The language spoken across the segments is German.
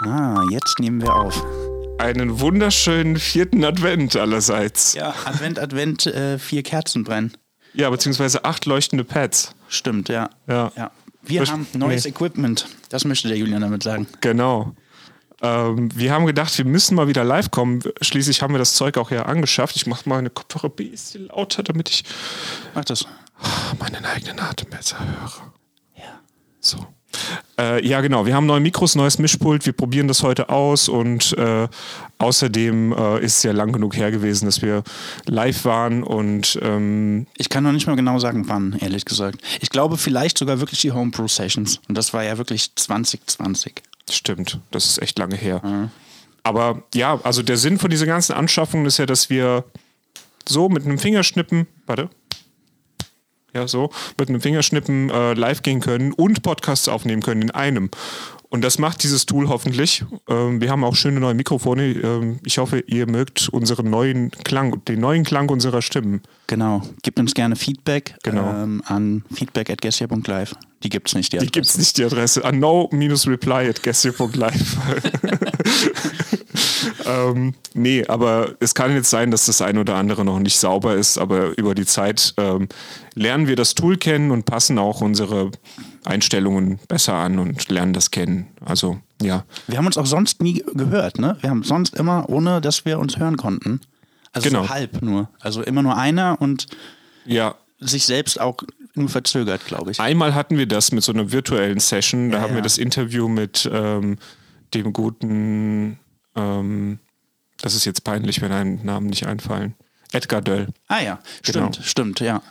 Ah, jetzt nehmen wir auf. Einen wunderschönen vierten Advent allerseits. Ja, Advent, Advent, äh, vier Kerzen brennen. Ja, beziehungsweise acht leuchtende Pads. Stimmt, ja. Ja. ja. Wir Das- haben neues nee. Equipment. Das möchte der Julian damit sagen. Genau. Ähm, wir haben gedacht, wir müssen mal wieder live kommen. Schließlich haben wir das Zeug auch ja angeschafft. Ich mache meine Kopfhörer ein bisschen lauter, damit ich Mach das. meinen eigenen Atem besser höre. Ja. So. Äh, ja, genau. Wir haben neue Mikros, neues Mischpult. Wir probieren das heute aus und äh, außerdem äh, ist es ja lang genug her gewesen, dass wir live waren und ähm, Ich kann noch nicht mal genau sagen, wann, ehrlich gesagt. Ich glaube vielleicht sogar wirklich die Homebrew Sessions. Und das war ja wirklich 2020. stimmt, das ist echt lange her. Aber ja, also der Sinn von dieser ganzen Anschaffung ist ja, dass wir so mit einem Fingerschnippen, warte, ja, so, mit einem Fingerschnippen äh, live gehen können und Podcasts aufnehmen können in einem. Und das macht dieses Tool hoffentlich. Ähm, wir haben auch schöne neue Mikrofone. Ähm, ich hoffe, ihr mögt unseren neuen Klang, den neuen Klang unserer Stimmen. Genau. Gebt uns gerne Feedback Genau. ähm, an feedback.gessia.live. Die gibt's nicht, die Die gibt es nicht, die Adresse. An no-reply at ähm, nee, aber es kann jetzt sein, dass das ein oder andere noch nicht sauber ist, aber über die Zeit ähm, lernen wir das Tool kennen und passen auch unsere Einstellungen besser an und lernen das kennen. Also, ja. Wir haben uns auch sonst nie gehört, ne? Wir haben sonst immer, ohne dass wir uns hören konnten. Also Genau. so halb nur. Also immer nur einer und Ja, sich selbst auch nur verzögert, glaube ich. Einmal hatten wir das mit so einer virtuellen Session. Da Ja, haben wir ja. das Interview mit ähm, dem guten, ähm, das ist jetzt peinlich, wenn einem Namen nicht einfallen. Edgar Döll. Ah ja, Genau. stimmt, stimmt, ja.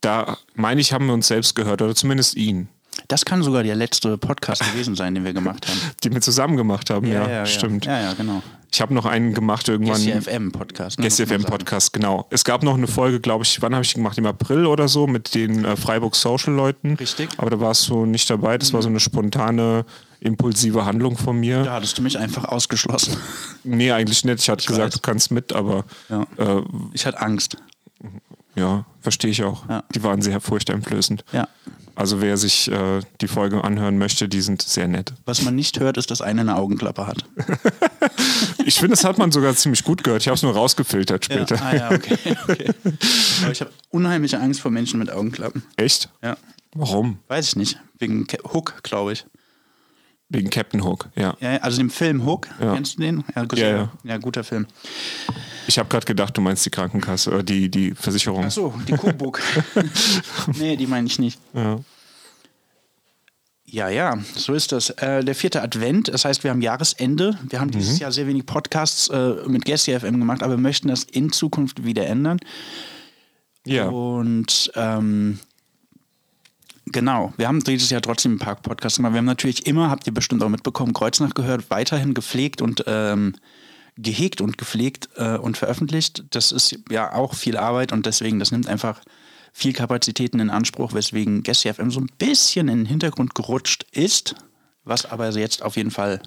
Da meine ich, haben wir uns selbst gehört oder zumindest ihn, Das kann sogar der letzte Podcast gewesen sein, den wir gemacht haben. die wir zusammen gemacht haben. Ja, stimmt. Ja, ja, genau. Ich habe noch einen gemacht irgendwann. SCFM-Podcast. Ne, muss man SFM sagen. Podcast, genau. Es gab noch eine Folge, glaube ich, wann habe ich die gemacht? Im April oder so mit den äh, Freiburg Social Leuten. Richtig. Aber da warst du nicht dabei. Das war so eine spontane, impulsive Handlung von mir. Da hattest du mich einfach ausgeschlossen. Nee, eigentlich nicht. Ich hatte gesagt, weiß. du kannst mit, aber Ja. äh, Ich hatte Angst. Ja, verstehe ich auch. Ja. Die waren sehr furchteinflößend. Ja. Also wer sich äh, die Folge anhören möchte, die sind sehr nett. Was man nicht hört, ist, dass einer eine Augenklappe hat. Ich finde, das hat man sogar ziemlich gut gehört. Ich habe es nur rausgefiltert Ja. später. Ah ja, okay. okay. Aber ich habe unheimliche Angst vor Menschen mit Augenklappen. Echt? Ja. Warum? Weiß ich nicht. Wegen Ke- Hook, glaube ich. Wegen Captain Hook, ja. Ja, also dem Film Hook. Ja. Kennst du den? Ja, gut, Ja, ja, ja. ja, guter Film. Ich habe gerade gedacht, du meinst die Krankenkasse oder die, die Versicherung. Ach so, die Kuhbook. nee, die meine ich nicht. Ja. Ja, ja, so ist das. Äh, der vierte Advent, das heißt, wir haben Jahresende. Wir haben dieses Jahr sehr wenig Podcasts äh, mit Gessi FM gemacht, aber wir möchten das in Zukunft wieder ändern. ja. Und ähm, genau, wir haben dieses Jahr trotzdem ein paar Podcasts gemacht. Wir haben natürlich immer, habt ihr bestimmt auch mitbekommen, Kreuznach gehört, weiterhin gepflegt und ähm, gehegt und gepflegt äh, und veröffentlicht. Das ist ja auch viel Arbeit und deswegen, das nimmt einfach viel Kapazitäten in Anspruch, weswegen Gessi FM so ein bisschen in den Hintergrund gerutscht ist, was aber jetzt auf jeden Fall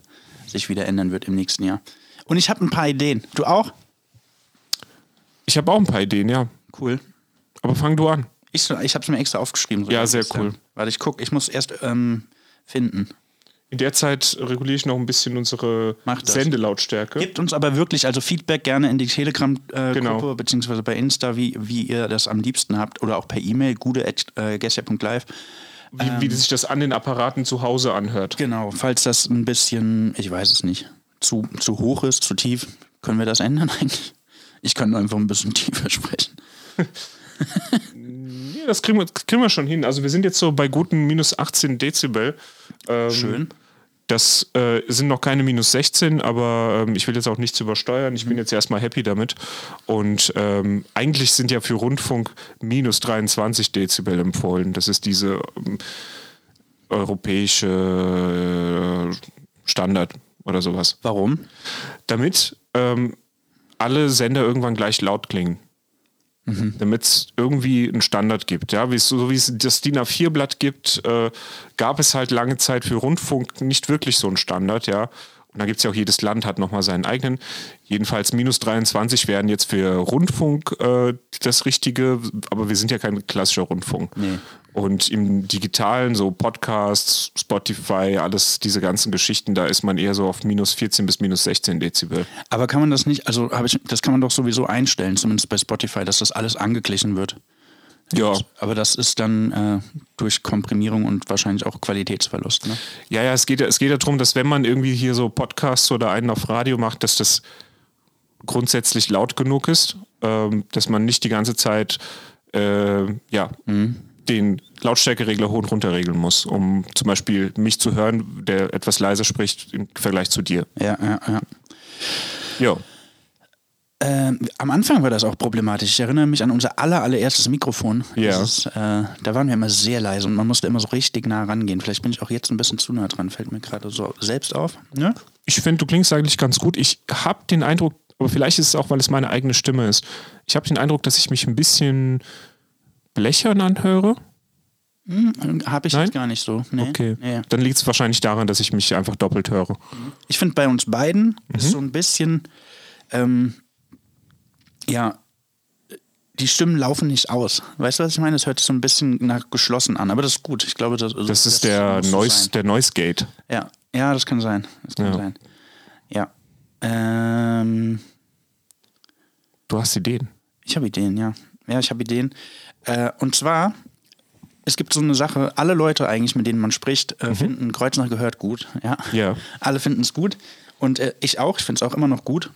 sich wieder ändern wird im nächsten Jahr. Und ich habe ein paar Ideen. Du auch? Ich habe auch ein paar Ideen, ja. Cool. Aber fang du an. Ich, ich habe es mir extra aufgeschrieben. Ja, das sehr cool. Warte, ich gucke. Ich muss erst ähm, finden. In der Zeit reguliere ich noch ein bisschen unsere. Sendelautstärke. Gebt uns aber wirklich also Feedback gerne in die Telegram-Gruppe Genau. beziehungsweise bei Insta, wie, wie ihr das am liebsten habt oder auch per E-Mail gude.gessia.live. wie, wie sich das an den Apparaten zu Hause anhört. Genau, falls das ein bisschen, ich weiß es nicht, zu, zu hoch ist, zu tief, können wir das ändern eigentlich? Ich kann einfach ein bisschen tiefer sprechen. Ja, das kriegen wir, kriegen wir schon hin. Also wir sind jetzt so bei guten minus 18 Dezibel. Ähm, Schön. Das äh, sind noch keine minus 16, aber ähm, ich will jetzt auch nichts übersteuern. Ich bin jetzt erstmal happy damit. Und ähm, eigentlich sind ja für Rundfunk minus 23 Dezibel empfohlen. Das ist diese ähm, europäische äh, Standard oder sowas. Warum? Damit ähm, alle Sender irgendwann gleich laut klingen. Damit es irgendwie einen Standard gibt. Ja? Wie es, so wie es das DIN A4-Blatt gibt, äh, gab es halt lange Zeit für Rundfunk nicht wirklich so einen Standard. Ja? Und da gibt es ja auch jedes Land hat nochmal seinen eigenen. Jedenfalls minus 23 wären jetzt für Rundfunk äh, das Richtige, aber wir sind ja kein klassischer Rundfunk. Nee. Und im Digitalen, so Podcasts, Spotify, alles diese ganzen Geschichten, da ist man eher so auf minus 14 bis minus 16 Dezibel. Aber kann man das nicht, also habe ich, das kann man doch sowieso einstellen, zumindest bei Spotify, dass das alles angeglichen wird. Ja. Aber das ist dann äh, durch Komprimierung und wahrscheinlich auch Qualitätsverlust. Ne? Ja, ja, es geht, es geht darum, dass wenn man irgendwie hier so Podcasts oder einen auf Radio macht, dass das grundsätzlich laut genug ist, ähm, dass man nicht die ganze Zeit äh, ja, den Lautstärkeregler hoch und runter regeln muss, um zum Beispiel mich zu hören, der etwas leiser spricht im Vergleich zu dir. Ja, ja, ja. Ja. Ähm, am Anfang war das auch problematisch. Ich erinnere mich an unser aller, allererstes Mikrofon. Ja. Dieses, äh, da waren wir immer sehr leise und man musste immer so richtig nah rangehen. Vielleicht bin ich auch jetzt ein bisschen zu nah dran, fällt mir gerade so selbst auf. Ne? Ich finde, du klingst eigentlich ganz gut. Ich habe den Eindruck, aber vielleicht ist es auch, weil es meine eigene Stimme ist. Ich habe den Eindruck, dass ich mich ein bisschen blechern anhöre. Habe ich Nein? jetzt gar nicht so. Nee. Okay. Nee. Dann liegt es wahrscheinlich daran, dass ich mich einfach doppelt höre. Ich finde bei uns beiden Mhm. ist so ein bisschen, ähm, ja, die Stimmen laufen nicht aus. Weißt du, was ich meine? Es hört sich so ein bisschen nach geschlossen an, aber das ist gut. Ich glaube, das, Das ist der muss so Noise, sein. der Noise Gate. Ja, ja, das kann sein. Das kann Ja. sein. Ja. Ähm, Du hast Ideen. ich habe Ideen, ja. Ja, ich habe Ideen. Äh, und zwar, es gibt so eine Sache, alle Leute eigentlich, mit denen man spricht, äh, finden Kreuznach gehört gut. Ja. Mhm. Ja. Alle finden es gut. Und äh, ich auch, ich finde es auch immer noch gut.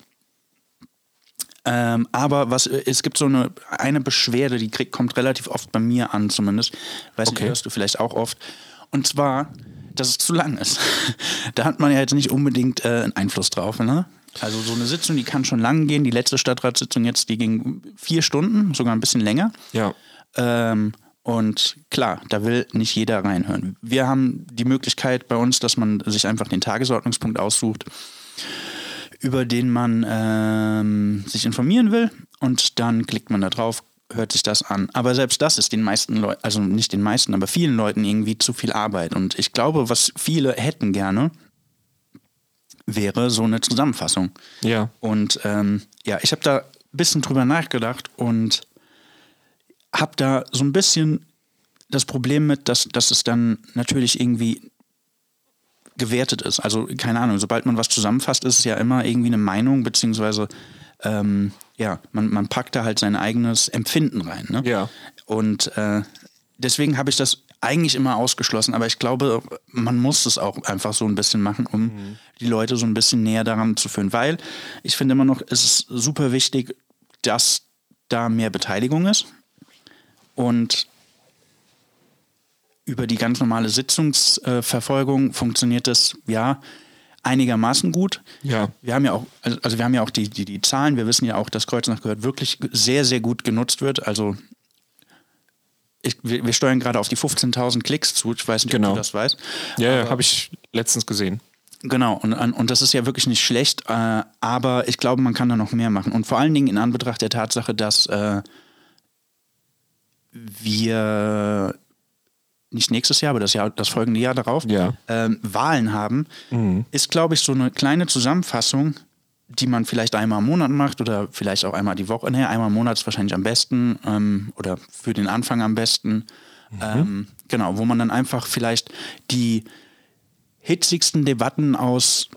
Ähm, aber was, äh, es gibt so eine, eine Beschwerde, die krieg, kommt relativ oft bei mir an, zumindest. Weiß nicht, Okay. hörst du vielleicht auch oft. Und zwar, dass es zu lang ist. da hat man ja jetzt nicht unbedingt äh, einen Einfluss drauf. Ne? Also so eine Sitzung, die kann schon lang gehen. Die letzte Stadtratssitzung jetzt, die ging vier Stunden, sogar ein bisschen länger. Ja. Ähm, und klar, da will nicht jeder reinhören. Wir haben die Möglichkeit bei uns, dass man sich einfach den Tagesordnungspunkt aussucht, über den man ähm, sich informieren will. Und dann klickt man da drauf, hört sich das an. Aber selbst das ist den meisten Leuten, also nicht den meisten, aber vielen Leuten irgendwie zu viel Arbeit. Und ich glaube, was viele hätten gerne, wäre so eine Zusammenfassung. Ja. Und ähm, ja, ich habe da ein bisschen drüber nachgedacht und habe da so ein bisschen das Problem mit, dass, dass es dann natürlich irgendwie gewertet ist. Also keine Ahnung, sobald man was zusammenfasst, ist es ja immer irgendwie eine Meinung, beziehungsweise ähm, ja, man, man packt da halt sein eigenes Empfinden rein. Ne? Ja. Und äh, deswegen habe ich das eigentlich immer ausgeschlossen, aber ich glaube, man muss es auch einfach so ein bisschen machen, um die Leute so ein bisschen näher daran zu führen, weil ich finde immer noch, es ist super wichtig, dass da mehr Beteiligung ist und über die ganz normale Sitzungsverfolgung funktioniert das ja einigermaßen gut. Ja. Wir haben ja auch, also also wir haben ja auch die, die, die Zahlen, wir wissen ja auch, dass Kreuznach gehört wirklich sehr, sehr gut genutzt wird. Also ich, wir, wir steuern gerade auf die 15.000 Klicks zu. Ich weiß nicht, Genau. ob du das weißt. Ja, ja habe ich letztens gesehen. Genau, und, und das ist ja wirklich nicht schlecht, äh, aber ich glaube, man kann da noch mehr machen. Und vor allen Dingen in Anbetracht der Tatsache, dass äh, wir nicht nächstes Jahr, aber das Jahr, das folgende Jahr darauf Ja. ähm, Wahlen haben, ist, glaube ich, so eine kleine Zusammenfassung, die man vielleicht einmal im Monat macht oder vielleicht auch einmal die Woche. Nee, einmal im Monat ist wahrscheinlich am besten ähm, oder für den Anfang am besten. Ähm, genau, wo man dann einfach vielleicht die hitzigsten Debatten aus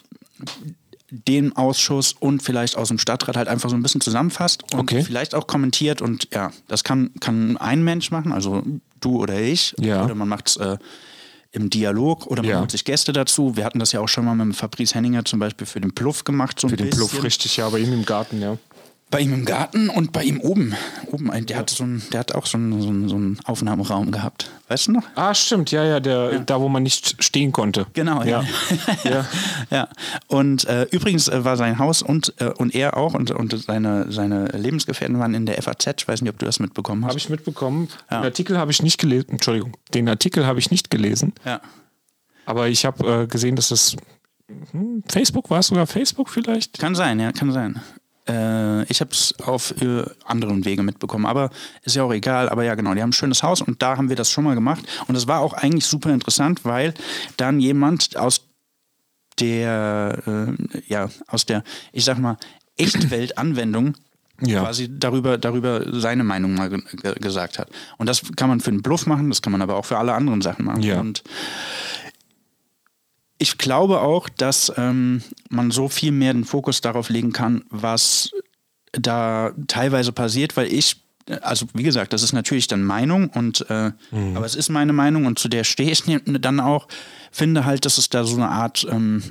dem Ausschuss und vielleicht aus dem Stadtrat halt einfach so ein bisschen zusammenfasst und Okay. vielleicht auch kommentiert und ja, das kann, kann ein Mensch machen, also du oder ich. Ja. Oder man macht es äh, im Dialog oder man Ja. holt sich Gäste dazu. Wir hatten das ja auch schon mal mit Fabrice Henninger zum Beispiel für den Pluff gemacht. So Für den. Pluff, richtig, ja, bei ihm im Garten, ja. Bei ihm im Garten und bei ihm oben. oben ein- der, hat so ein, der hat auch so einen, so, einen, so einen Aufnahmeraum gehabt. Weißt du noch? Ah, stimmt, ja, ja, der, da wo man nicht stehen konnte. Genau, ja. ja. ja. Und äh, übrigens äh, war sein Haus und, äh, und er auch und, und seine, seine Lebensgefährten waren in der FAZ. Ich weiß nicht, ob du das mitbekommen hast. Habe ich mitbekommen. Den Artikel habe ich nicht gelesen. Entschuldigung. Den Artikel habe ich nicht gelesen. ja. Aber ich habe äh, gesehen, dass das hm, Facebook war es sogar Facebook vielleicht. Kann sein, ja, kann sein. Äh, ich habe es auf äh, anderen Wege mitbekommen, aber ist ja auch egal. Aber ja, genau, die haben ein schönes Haus und da haben wir das schon mal gemacht. Und es war auch eigentlich super interessant, weil dann jemand aus der, äh, ja, aus der, ich sag mal, Echtwelt-Anwendung Ja. quasi darüber, darüber seine Meinung mal ge ge gesagt hat. Und das kann man für einen Bluff machen, das kann man aber auch für alle anderen Sachen machen. Ja. Und ich glaube auch, dass ähm, man so viel mehr den Fokus darauf legen kann, was da teilweise passiert, weil ich, also wie gesagt, das ist natürlich dann Meinung und äh, aber es ist meine Meinung und zu der stehe ich dann auch, finde halt, dass es da so eine Art ähm,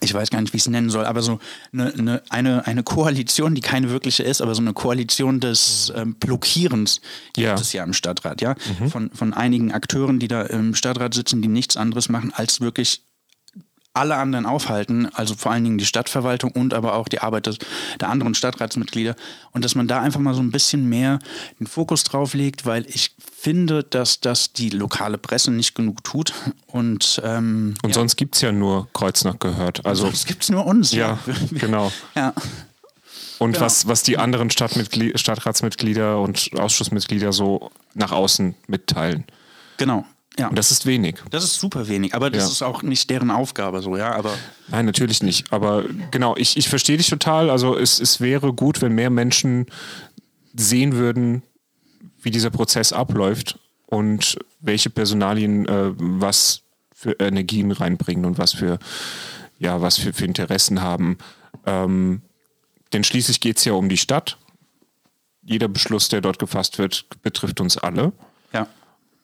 ich weiß gar nicht, wie ich es nennen soll, aber so eine, eine, eine, eine Koalition, die keine wirkliche ist, aber so eine Koalition des ähm, Blockierens Ja. gibt es ja im Stadtrat, ja. Von, von einigen Akteuren, die da im Stadtrat sitzen, die nichts anderes machen, als wirklich alle anderen aufhalten, also vor allen Dingen die Stadtverwaltung und aber auch die Arbeit des, der anderen Stadtratsmitglieder und dass man da einfach mal so ein bisschen mehr den Fokus drauf legt, weil ich finde, dass das die lokale Presse nicht genug tut und ähm, Und sonst gibt es ja nur Kreuznach gehört. Also, das gibt's nur uns. ja, genau. Ja, Und Genau. was, was die anderen Stadtratsmitglieder und Ausschussmitglieder so nach außen mitteilen. genau. Ja. Und das ist wenig. Das ist super wenig, aber das Ja. ist auch nicht deren Aufgabe so, ja. Aber Nein, natürlich nicht. Aber genau, ich, ich verstehe dich total. Also es, es wäre gut, wenn mehr Menschen sehen würden, wie dieser Prozess abläuft und welche Personalien äh, was für Energien reinbringen und was für, ja, was für, für Interessen haben. Ähm, denn schließlich geht es ja um die Stadt. Jeder Beschluss, der dort gefasst wird, betrifft uns alle. ja,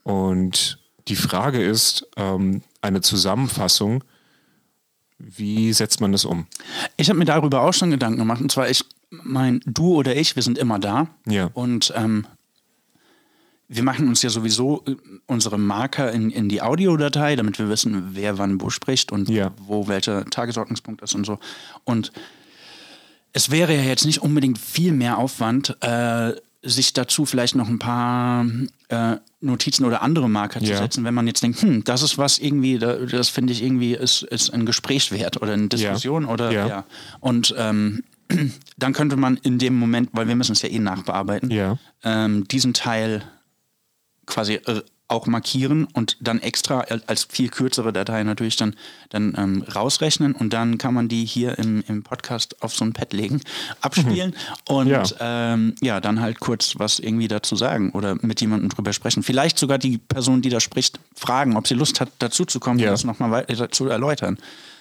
Und die Frage ist, ähm, eine Zusammenfassung, wie setzt man das um? ich habe mir darüber auch schon Gedanken gemacht. Und zwar, ich mein, du oder ich, wir sind immer da. Ja. Und ähm, wir machen uns ja sowieso äh, unsere Marker in, in die Audiodatei, damit wir wissen, wer wann wo spricht und Ja. wo welcher Tagesordnungspunkt ist und so. Und es wäre ja jetzt nicht unbedingt viel mehr Aufwand, äh, sich dazu vielleicht noch ein paar äh, Notizen oder andere Marker zu Ja. setzen, wenn man jetzt denkt, hm, das ist was irgendwie, da- das finde ich irgendwie ist, ist ein Gesprächswert oder eine Diskussion oder Ja. ja. Und ähm, dann könnte man in dem Moment, weil wir müssen es ja eh nachbearbeiten, Ja. ähm, diesen Teil quasi äh, auch markieren und dann extra als viel kürzere Datei natürlich dann, dann ähm, rausrechnen und dann kann man die hier im, im Podcast auf so ein Pad legen, abspielen und Ja. Ähm, ja, dann halt kurz was irgendwie dazu sagen oder mit jemandem drüber sprechen. Vielleicht sogar die Person, die da spricht, fragen, ob sie Lust hat, dazu zu kommen Ja. und das nochmal weiter zu erläutern.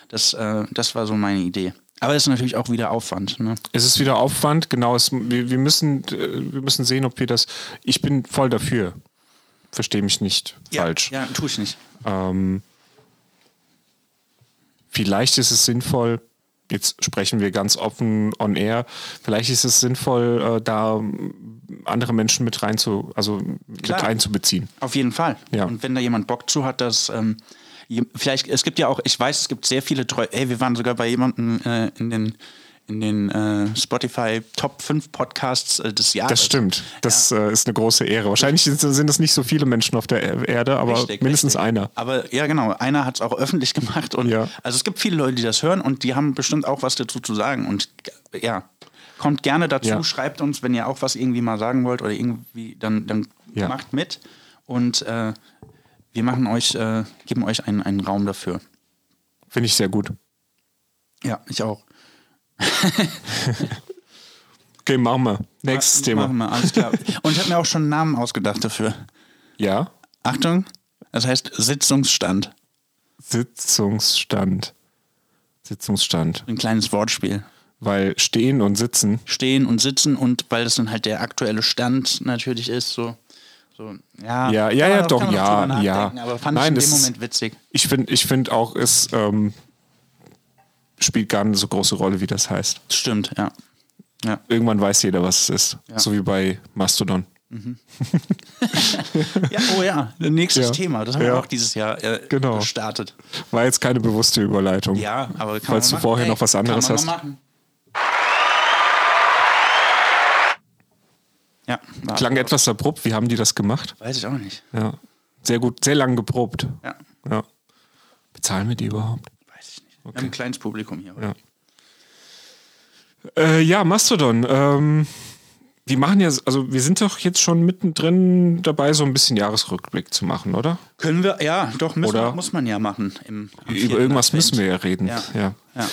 Das, äh, das war so meine Idee. Aber es ist natürlich auch wieder Aufwand. Ne? Es ist wieder Aufwand, genau. Es, wir, wir, müssen, äh, wir müssen sehen, ob wir das. Ich bin voll dafür. Verstehe mich nicht falsch. Ja, tue ich nicht. Ähm, vielleicht ist es sinnvoll, jetzt sprechen wir ganz offen on air, vielleicht ist es sinnvoll, äh, da andere Menschen mit rein zu, also Klar. mit einzubeziehen. Auf jeden Fall. Ja. Und wenn da jemand Bock zu hat, dass ähm, vielleicht, es gibt ja auch, ich weiß, es gibt sehr viele treu, ey, wir waren sogar bei jemandem äh, in den in den äh, Spotify Top 5 Podcasts äh, des Jahres. Das stimmt. Das äh, ist eine große Ehre. Wahrscheinlich sind, es nicht so viele Menschen auf der Er- Erde, aber Richtig, mindestens richtig. einer. Aber ja, genau, einer hat es auch öffentlich gemacht und Ja. also es gibt viele Leute, die das hören und die haben bestimmt auch was dazu zu sagen und ja, kommt gerne dazu, Ja. schreibt uns, wenn ihr auch was irgendwie mal sagen wollt oder irgendwie, dann, dann Ja. macht mit und äh, wir machen euch, äh, geben euch einen, einen Raum dafür. Finde ich sehr gut. Ja, ich auch. Okay, machen wir. Nächstes Thema. Machen wir, alles klar. Und ich habe mir auch schon einen Namen ausgedacht dafür. Ja. Achtung, das heißt Sitzungsstand. Sitzungsstand. Sitzungsstand. Ein kleines Wortspiel. Weil stehen und sitzen. Stehen und sitzen und weil das dann halt der aktuelle Stand natürlich ist, so. so ja, Ja, ja, ja, doch, ja, ja. Aber fand Nein, ich in dem das ist- Moment witzig. Ich finde ich find auch, es ähm, spielt gar nicht so große Rolle, wie das heißt. Stimmt, ja. Ja, Irgendwann weiß jeder, was es ist. Ja. So wie bei Mastodon. ja oh ja, nächstes Ja. Thema. Das haben wir auch dieses Jahr äh, Genau. gestartet. War jetzt keine bewusste Überleitung. Ja, aber kann Falls man du machen. vorher noch was anderes hast. machen. Ja, Klang etwas abrupt. Wie haben die das gemacht? Weiß ich auch nicht. Ja. Sehr gut, sehr lang geprobt. Ja, Ja. Bezahlen wir die überhaupt? Nicht. Wir haben ein kleines Publikum hier. Ja. Äh, ja, Mastodon. Ähm, wir machen ja, also wir sind doch jetzt schon mittendrin dabei, so ein bisschen Jahresrückblick zu machen, oder? Können wir, ja, doch, müssen, Oder- muss man ja machen. Im, Über irgendwas Advent. müssen wir ja reden. Ja. Ja. Ja.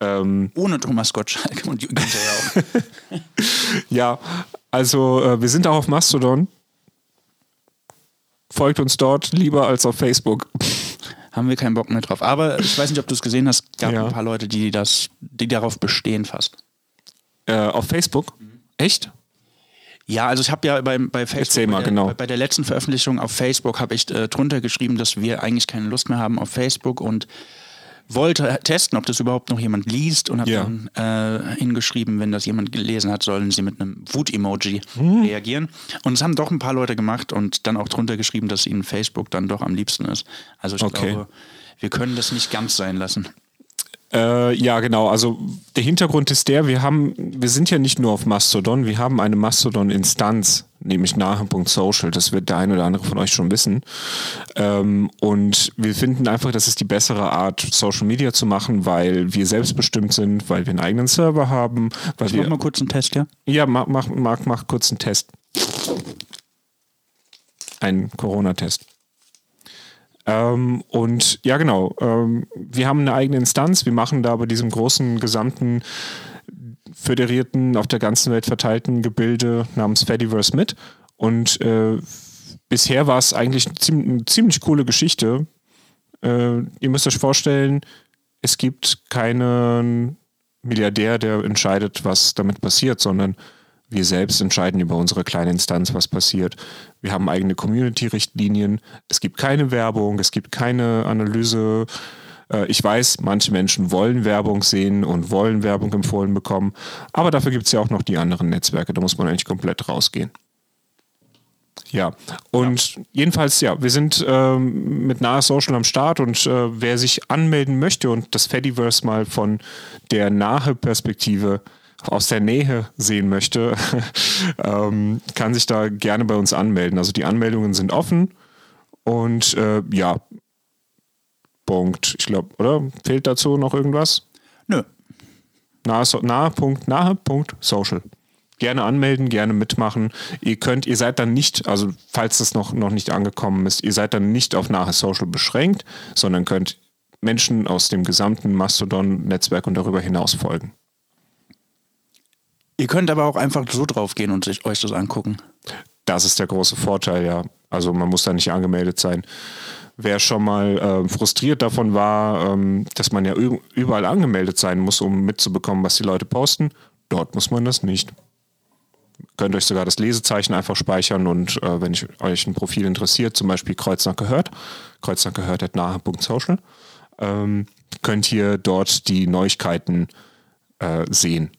Ähm, Ohne Thomas Gottschalk und Günther ja auch. ja, also äh, wir sind auch auf Mastodon. Folgt uns dort lieber als auf Facebook. Haben wir keinen Bock mehr drauf. Aber ich weiß nicht, ob du es gesehen hast, gab Ja. ein paar Leute, die das, die darauf bestehen fast. Äh, auf Facebook? Echt? Ja, also ich habe ja bei, bei Facebook, mal, bei, der, genau. bei der letzten Veröffentlichung auf Facebook habe ich äh, drunter geschrieben, dass wir eigentlich keine Lust mehr haben auf Facebook und wollte testen, ob das überhaupt noch jemand liest und habe Ja. dann äh, hingeschrieben, wenn das jemand gelesen hat, sollen sie mit einem Wut-Emoji Hm. reagieren. Und es haben doch ein paar Leute gemacht und dann auch drunter geschrieben, dass ihnen Facebook dann doch am liebsten ist. Also ich Okay. glaube, wir können das nicht ganz sein lassen. Äh, ja, genau. Also der Hintergrund ist der, wir haben, wir sind ja nicht nur auf Mastodon, wir haben eine Mastodon-Instanz, nämlich nahe.social. Das wird der eine oder andere von euch schon wissen. Ähm, und wir finden einfach, das ist die bessere Art, Social Media zu machen, weil wir selbstbestimmt sind, weil wir einen eigenen Server haben, weil Ich mach wir. mal kurz einen Test, ja? Ja, mach, mach, mach, mach kurz einen Test. Ein Corona-Test. Ähm, und ja, genau. Ähm, wir haben eine eigene Instanz. Wir machen da bei diesem großen, gesamten, föderierten, auf der ganzen Welt verteilten Gebilde namens Fediverse mit. Und äh, bisher war es eigentlich eine ziemlich, eine ziemlich coole Geschichte. Äh, ihr müsst euch vorstellen, es gibt keinen Milliardär, der entscheidet, was damit passiert, sondern wir selbst entscheiden über unsere kleine Instanz, was passiert. Wir haben eigene Community-Richtlinien. Es gibt keine Werbung, es gibt keine Analyse. Äh, Ich weiß, manche Menschen wollen Werbung sehen und wollen Werbung empfohlen bekommen, aber dafür gibt es ja auch noch die anderen Netzwerke. Da muss man eigentlich komplett rausgehen. Ja, und jedenfalls, ja, wir sind ähm, mit Nahe Social am Start und äh, wer sich anmelden möchte und das Fediverse mal von der nahe Perspektive aus der Nähe sehen möchte, ähm, kann sich da gerne bei uns anmelden. Also die Anmeldungen sind offen und äh, ja, Punkt. Ich glaube, oder? Fehlt dazu noch irgendwas? Nö. Nahe, so- nahe, Punkt, nahe Punkt Social. Gerne anmelden, gerne mitmachen. Ihr könnt, ihr seid dann nicht, also falls das noch, noch nicht angekommen ist, ihr seid dann nicht auf nahe Social beschränkt, sondern könnt Menschen aus dem gesamten Mastodon-Netzwerk und darüber hinaus folgen. Ihr könnt aber auch einfach so drauf gehen und sich, euch das angucken. Das ist der große Vorteil, ja. Also man muss da nicht angemeldet sein. Wer schon mal äh, frustriert davon war, ähm, dass man ja überall angemeldet sein muss, um mitzubekommen, was die Leute posten, dort muss man das nicht. Könnt euch sogar das Lesezeichen einfach speichern und äh, wenn ich, euch ein Profil interessiert, zum Beispiel Kreuznach gehört, Kreuznach gehört at nahe.social, ähm, könnt ihr dort die Neuigkeiten äh, sehen.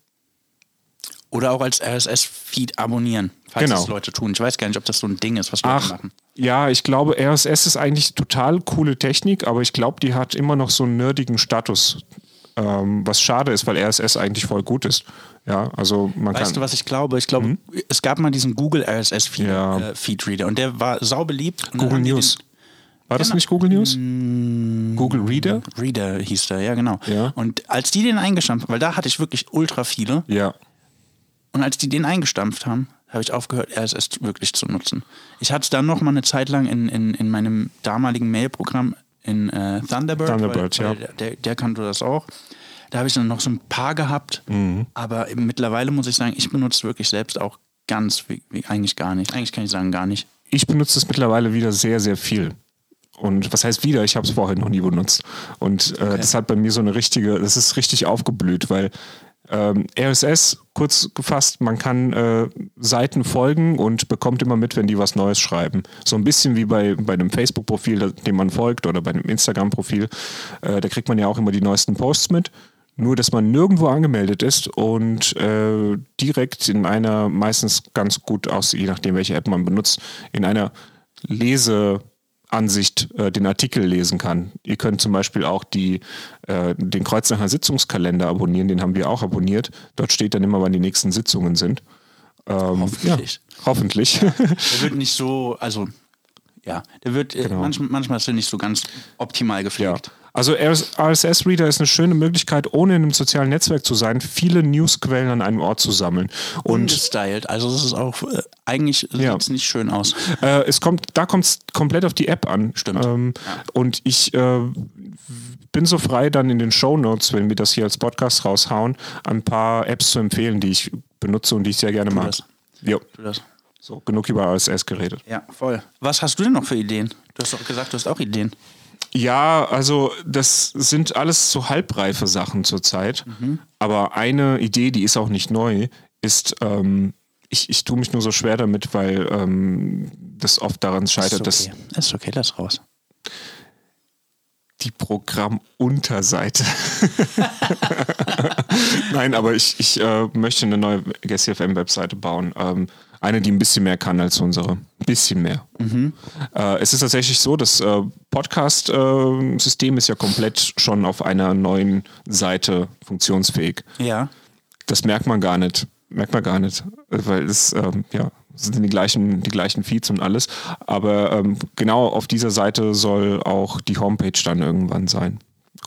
Oder auch als RSS-Feed abonnieren, falls Genau. das Leute tun. Ich weiß gar nicht, ob das so ein Ding ist, was Leute Ach, machen. ja, ich glaube, RSS ist eigentlich total coole Technik, aber ich glaube, die hat immer noch so einen nerdigen Status. Ähm, was schade ist, weil RSS eigentlich voll gut ist. Ja, also man Weißt kann. du, was ich glaube? Ich glaube, es gab mal diesen Google RSS-Feed Ja. äh, und der war saubeliebt. Und dann Google News. War das Genau. nicht Google News? Google Reader? Reader hieß der, ja genau. Ja. Und als die den eingestampft haben, weil da hatte ich wirklich ultra viele, Ja. Und als die den eingestampft haben, habe ich aufgehört, RSS wirklich zu nutzen. Ich hatte es dann noch mal eine Zeit lang in, in, in meinem damaligen Mailprogramm in äh, Thunderbird, Thunderbird, weil, ja. weil der, der, der kannte das auch. Da habe ich dann noch so ein paar gehabt, Mhm. aber mittlerweile muss ich sagen, ich benutze wirklich selbst auch ganz, wie, wie, eigentlich gar nicht. Eigentlich kann ich sagen, gar nicht. Ich benutze es mittlerweile wieder sehr, sehr viel. Und was heißt wieder? Ich habe es vorher noch nie benutzt. Und äh, das hat bei mir so eine richtige, das ist richtig aufgeblüht, weil ähm, RSS, kurz gefasst, man kann äh, Seiten folgen und bekommt immer mit, wenn die was Neues schreiben. So ein bisschen wie bei, bei einem Facebook-Profil, dem man folgt, oder bei einem Instagram-Profil. Äh, da kriegt man ja auch immer die neuesten Posts mit. Nur, dass man nirgendwo angemeldet ist und äh, direkt in einer, meistens ganz gut aus, je nachdem, welche App man benutzt, in einer Leseansicht äh, den Artikel lesen kann. Ihr könnt zum Beispiel auch die, äh, den Kreuznacher Sitzungskalender abonnieren, den haben wir auch abonniert. Dort steht dann immer, wann die nächsten Sitzungen sind. Ähm, Hoffentlich. Ja, hoffentlich. Der wird nicht so, also Ja, der wird äh, Genau. manchmal, manchmal ist er nicht so ganz optimal Ja. gepflegt. Also RSS-Reader ist eine schöne Möglichkeit, ohne in einem sozialen Netzwerk zu sein, viele Newsquellen an einem Ort zu sammeln. Und Ungestylt. Also das ist auch äh, eigentlich Ja. sieht's nicht schön aus. Äh, es kommt, da kommt es komplett auf die App an. Stimmt. Ähm, Und ich äh, bin so frei, dann in den Show Notes, wenn wir das hier als Podcast raushauen, ein paar Apps zu empfehlen, die ich benutze und die ich sehr gerne mag. das. Jo. Du das? So, genug über RSS geredet. Ja, voll. Was hast du denn noch für Ideen? Du hast doch gesagt, du hast auch Ideen. Ja, also das sind alles so halbreife Sachen zurzeit. Aber eine Idee, die ist auch nicht neu, ist, ähm, ich, ich tue mich nur so schwer damit, weil ähm, das oft daran scheitert, dass ist okay. ist okay, lass raus. die Programmunterseite. Nein, aber ich, ich äh, möchte eine neue GSCFM-Webseite bauen. Ähm, eine, die ein bisschen mehr kann als unsere. Ein bisschen mehr. Äh, es ist tatsächlich so, das äh, Podcast-System ist ja komplett schon auf einer neuen Seite funktionsfähig. Ja. Das merkt man gar nicht. Merkt man gar nicht. Weil es, ähm, ja, es sind die gleichen, die gleichen Feeds und alles. Aber ähm, genau auf dieser Seite soll auch die Homepage dann irgendwann sein.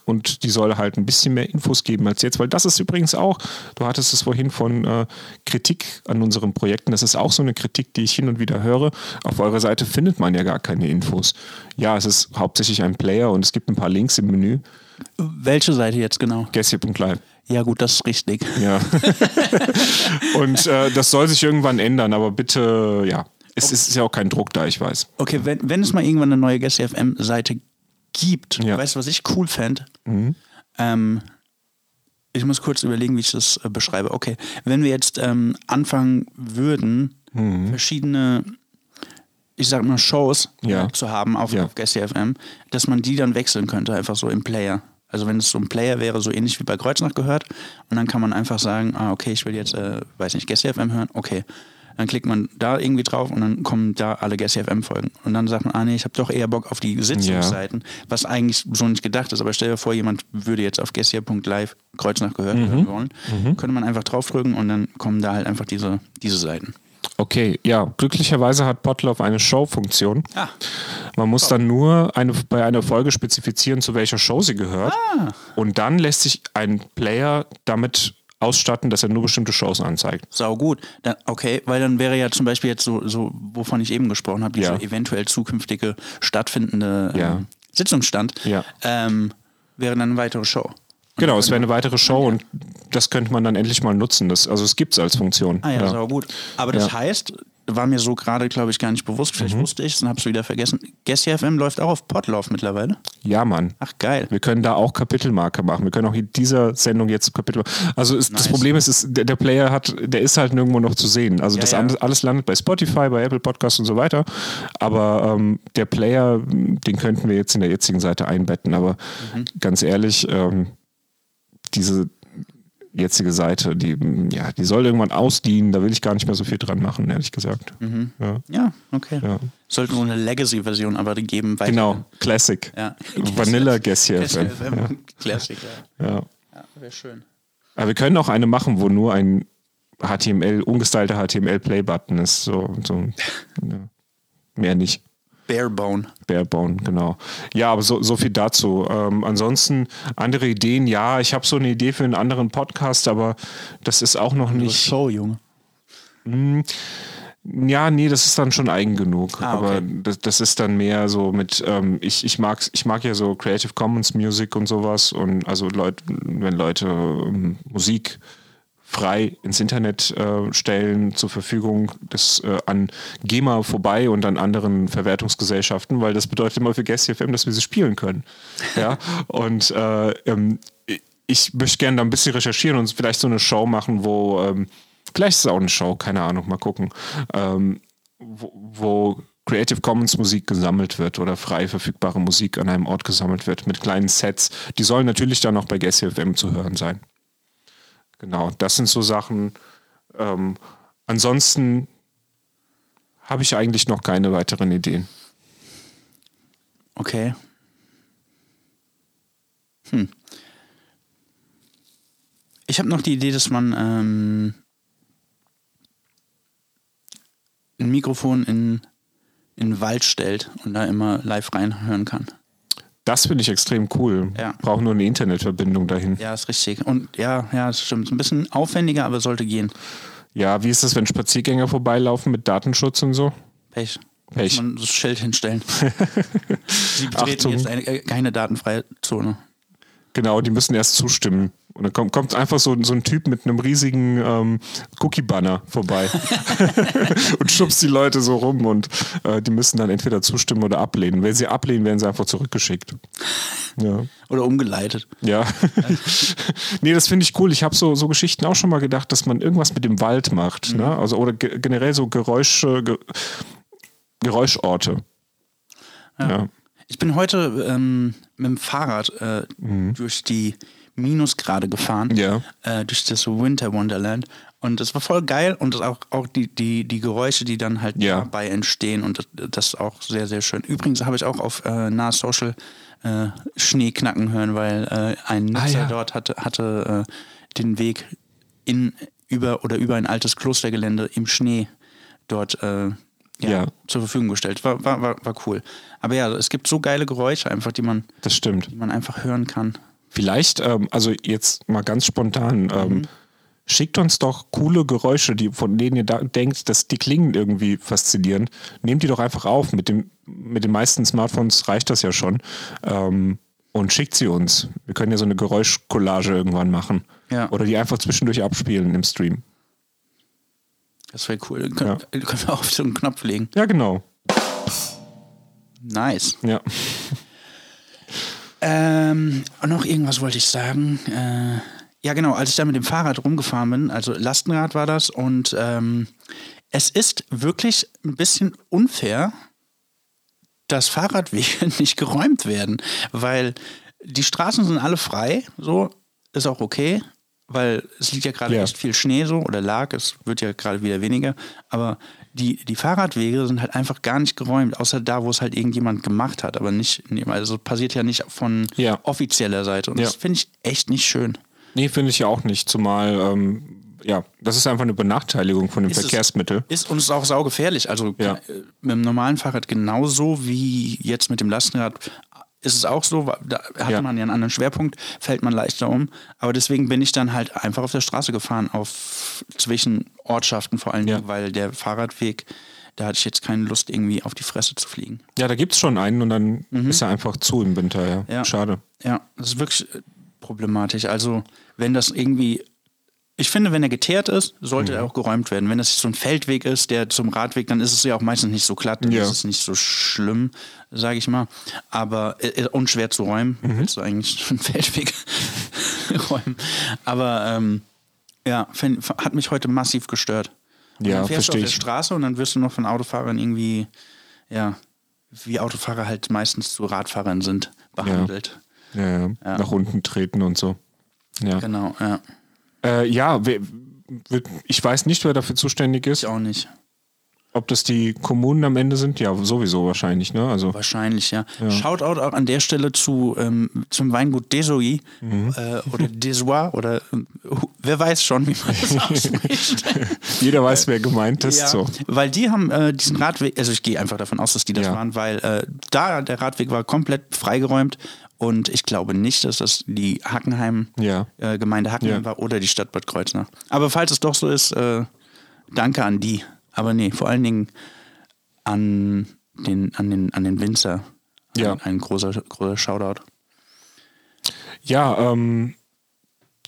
Und die soll halt ein bisschen mehr Infos geben als jetzt, weil das ist übrigens auch, du hattest es vorhin von äh, Kritik an unseren Projekten, das ist auch so eine Kritik, die ich hin und wieder höre. Auf eurer Seite findet man ja gar keine Infos. Ja, es ist hauptsächlich ein Player und es gibt ein paar Links im Menü. Welche Seite jetzt genau? Gessi.live. Ja, gut, das ist richtig. Ja. und äh, das soll sich irgendwann ändern, aber bitte, ja. Es ist ja auch kein Druck da, ich weiß. Okay, wenn, wenn es mal irgendwann eine neue GSFM-Seite gibt, Ja. weißt du, was ich cool fände? Ähm, ich muss kurz überlegen, wie ich das äh, beschreibe. Okay, wenn wir jetzt ähm, anfangen würden, verschiedene, ich sag mal, Shows Ja. zu haben auf, Ja. auf GSFM, dass man die dann wechseln könnte, einfach so im Player. Also wenn es so ein Player wäre, so ähnlich wie bei Kreuznach gehört, und dann kann man einfach sagen, ah, okay, ich will jetzt, äh, weiß nicht, GSFM hören, okay. Dann klickt man da irgendwie drauf und dann kommen da alle GSFM-Folgen. Und dann sagt man, ah nee, ich habe doch eher Bock auf die Sitzungsseiten, was eigentlich so nicht gedacht ist. Aber stell dir vor, jemand würde jetzt auf gesier.live Kreuznach gehört hören wollen. Könnte man einfach draufdrücken und dann kommen da halt einfach diese, diese Seiten. Okay, ja, glücklicherweise hat Potloff eine Show-Funktion. Ah. Man muss dann nur eine, bei einer Folge spezifizieren, zu welcher Show sie gehört. Ah. Und dann lässt sich ein Player damit ausstatten, dass er nur bestimmte Shows anzeigt. Sau gut. Dann, okay, weil dann wäre ja zum Beispiel jetzt so, so wovon ich eben gesprochen habe, dieser Ja. eventuell zukünftige stattfindende ähm, Ja. Sitzungsstand, Ja. ähm, wäre dann eine weitere Show. Genau, es wäre eine weitere Show und das könnte man dann endlich mal nutzen. Das, also es gibt es als Funktion. Ah ja, sau gut. Aber das Ja. Heißt, war mir so gerade, glaube ich, gar nicht bewusst, vielleicht wusste ich es und habe es wieder vergessen. Gessi FM läuft auch auf Podlove mittlerweile. ja, Mann. Ach, geil. Wir können da auch Kapitelmarke machen. Wir können auch in dieser Sendung jetzt Kapitel. Also ist, das Nice. Problem ist, ist der, der Player hat, der ist halt nirgendwo noch zu sehen. Also Ja, das ja. Alles, alles landet bei Spotify, bei Apple Podcasts und so weiter. Aber ähm, der Player, den könnten wir jetzt in der jetzigen Seite einbetten. Aber Mhm. ganz ehrlich, ähm, diese jetzige Seite, die, ja, die soll irgendwann ausdienen. Da will ich gar nicht mehr so viel dran machen, ehrlich gesagt. Mhm. Ja. Ja, okay. Ja. Sollte so eine Legacy-Version aber geben. Weiter. Genau, Classic. Ja. Vanilla Guess FM. FM. Classic, ja. Ja. ja Wäre schön. Aber wir können auch eine machen, wo nur ein HTML, ungestylter HTML-Play-Button ist. So, so. Mehr nicht. Barebone. Barebone, genau. Ja, aber so, so viel dazu. Ähm, ansonsten andere Ideen, ja, ich habe so eine Idee für einen anderen Podcast, aber das ist auch noch nicht. Show, Junge. Ja, nee, das ist dann schon eigen genug. Ah, okay. Aber das, das ist dann mehr so mit, ähm, ich, ich, mag's, ich mag ja so Creative Commons Music und sowas. Und also Leute, wenn Leute ähm, Musik frei ins Internet äh, stellen zur Verfügung das äh, an GEMA vorbei und an anderen Verwertungsgesellschaften, weil das bedeutet immer für Guest FM, dass wir sie spielen können. Ja, und äh, ähm, ich möchte gerne da ein bisschen recherchieren und vielleicht so eine Show machen, wo ähm, vielleicht ist es auch eine Show, keine Ahnung, mal gucken, ähm, wo, wo Creative Commons Musik gesammelt wird oder frei verfügbare Musik an einem Ort gesammelt wird mit kleinen Sets. Die sollen natürlich dann auch bei Guess FM zu hören sein. Genau, das sind so Sachen. Ähm, ansonsten habe ich eigentlich noch keine weiteren Ideen. Okay. Hm. Ich habe noch die Idee, dass man ähm, ein Mikrofon in in den Wald stellt und da immer live reinhören kann. Das finde ich extrem cool. Ja. Braucht nur eine Internetverbindung dahin. Ja, ist richtig. Und ja, ja, das stimmt. Ein bisschen aufwendiger, aber sollte gehen. Ja, wie ist das, wenn Spaziergänger vorbeilaufen mit Datenschutz und so? Pech. Pech. Muss man das Schild hinstellen. Sie betreten Achtung. jetzt eine, äh, keine datenfreie Zone. Genau, die müssen erst zustimmen. Und dann kommt, kommt einfach so, so ein Typ mit einem riesigen ähm, Cookie-Banner vorbei und schubst die Leute so rum und äh, die müssen dann entweder zustimmen oder ablehnen. Wenn sie ablehnen, werden sie einfach zurückgeschickt. Ja. Oder umgeleitet. Ja. nee, das finde ich cool. Ich habe so, so Geschichten auch schon mal gedacht, dass man irgendwas mit dem Wald macht. Ne? Also, oder ge generell so Geräusche, ge Geräuschorte. Ja. Ich bin heute ähm, mit dem Fahrrad äh, durch die Minusgrade gefahren. Ja. äh, durch das Winter Wonderland. Und das war voll geil und auch, auch die, die, die Geräusche, die dann halt Ja. dabei entstehen und das, das ist auch sehr, sehr schön. Übrigens habe ich auch auf äh, Nah Social äh, Schnee knacken hören, weil äh, ein Nutzer Ah, ja. dort hatte, hatte äh, den Weg in, über oder über ein altes Klostergelände im Schnee dort äh, ja, Ja. zur Verfügung gestellt. War, war, war, war cool. Aber ja, es gibt so geile Geräusche einfach, die man, Das stimmt. die man einfach hören kann. Vielleicht, ähm, also jetzt mal ganz spontan, ähm, schickt uns doch coole Geräusche, die, von denen ihr da denkt, dass die klingen irgendwie faszinierend. Nehmt die doch einfach auf. Mit, dem, mit den meisten Smartphones reicht das ja schon. Ähm, und schickt sie uns. Wir können ja so eine Geräuschcollage irgendwann machen. Ja. Oder die einfach zwischendurch abspielen im Stream. Das wäre cool. Können, können wir auf so einen Knopf legen. Ja, genau. Nice. Ja. Ähm, noch irgendwas wollte ich sagen. Äh, ja, genau, als ich da mit dem Fahrrad rumgefahren bin, also Lastenrad war das, und ähm, es ist wirklich ein bisschen unfair, dass Fahrradwege nicht geräumt werden, weil die Straßen sind alle frei, so ist auch okay, weil es liegt ja gerade Ja. echt viel Schnee so oder lag, es wird ja gerade wieder weniger, aber die, die Fahrradwege sind halt einfach gar nicht geräumt, außer da, wo es halt irgendjemand gemacht hat, aber nicht, also passiert ja nicht von Ja. offizieller Seite und Ja. das finde ich echt nicht schön. Nee, finde ich ja auch nicht. Zumal, ähm, ja, das ist einfach eine Benachteiligung von dem Ist es- Verkehrsmittel. Ist uns auch saugefährlich. Also Ja. äh, mit dem normalen Fahrrad genauso wie jetzt mit dem Lastenrad ist es auch so, da hat Ja. man ja einen anderen Schwerpunkt, fällt man leichter um. Aber deswegen bin ich dann halt einfach auf der Straße gefahren, auf zwischen Ortschaften vor allen Ja. Dingen, weil der Fahrradweg, da hatte ich jetzt keine Lust, irgendwie auf die Fresse zu fliegen. Ja, da gibt es schon einen und dann ist er einfach zu im Winter, ja. Ja. Schade. Ja, das ist wirklich äh, problematisch. Also, wenn das irgendwie. Ich finde, wenn er geteert ist, sollte Mhm. er auch geräumt werden. Wenn das so ein Feldweg ist, der zum Radweg, dann ist es ja auch meistens nicht so glatt, dann Ja. ist es nicht so schlimm, sage ich mal. Aber äh, äh, unschwer zu räumen, Mhm. willst du eigentlich einen Feldweg räumen. Aber ähm, ja, find, hat mich heute massiv gestört. Und Ja, dann fährst du auf der. Straße und dann wirst du noch von Autofahrern irgendwie, ja, wie Autofahrer halt meistens zu Radfahrern sind, behandelt. Ja, ja. Nach unten treten und so. Ja, Genau, ja. Äh, ja ich weiß nicht, wer dafür zuständig ist. Ich auch nicht. Ob das die Kommunen am Ende sind? Ja, sowieso wahrscheinlich, ne? Also, Wahrscheinlich, ja. Shoutout auch an der Stelle zu, ähm, zum Weingut Desoy Mhm. äh, oder Desois oder hu- wer weiß schon, wie man das ausspricht. jeder weiß, wer gemeint ist. ja, So. Weil die haben äh, diesen Radweg, also ich gehe einfach davon aus, dass die das Ja. waren, weil äh, da der Radweg war komplett freigeräumt und ich glaube nicht, dass das die Hackenheim, Ja. äh, Gemeinde Hackenheim Ja. war oder die Stadt Bad Kreuznach. Aber falls es doch so ist, äh, danke an die. Aber nee, vor allen Dingen an den, an den, an den Winzer. Ja. Ein, ein großer, großer Shoutout. Ja, ähm,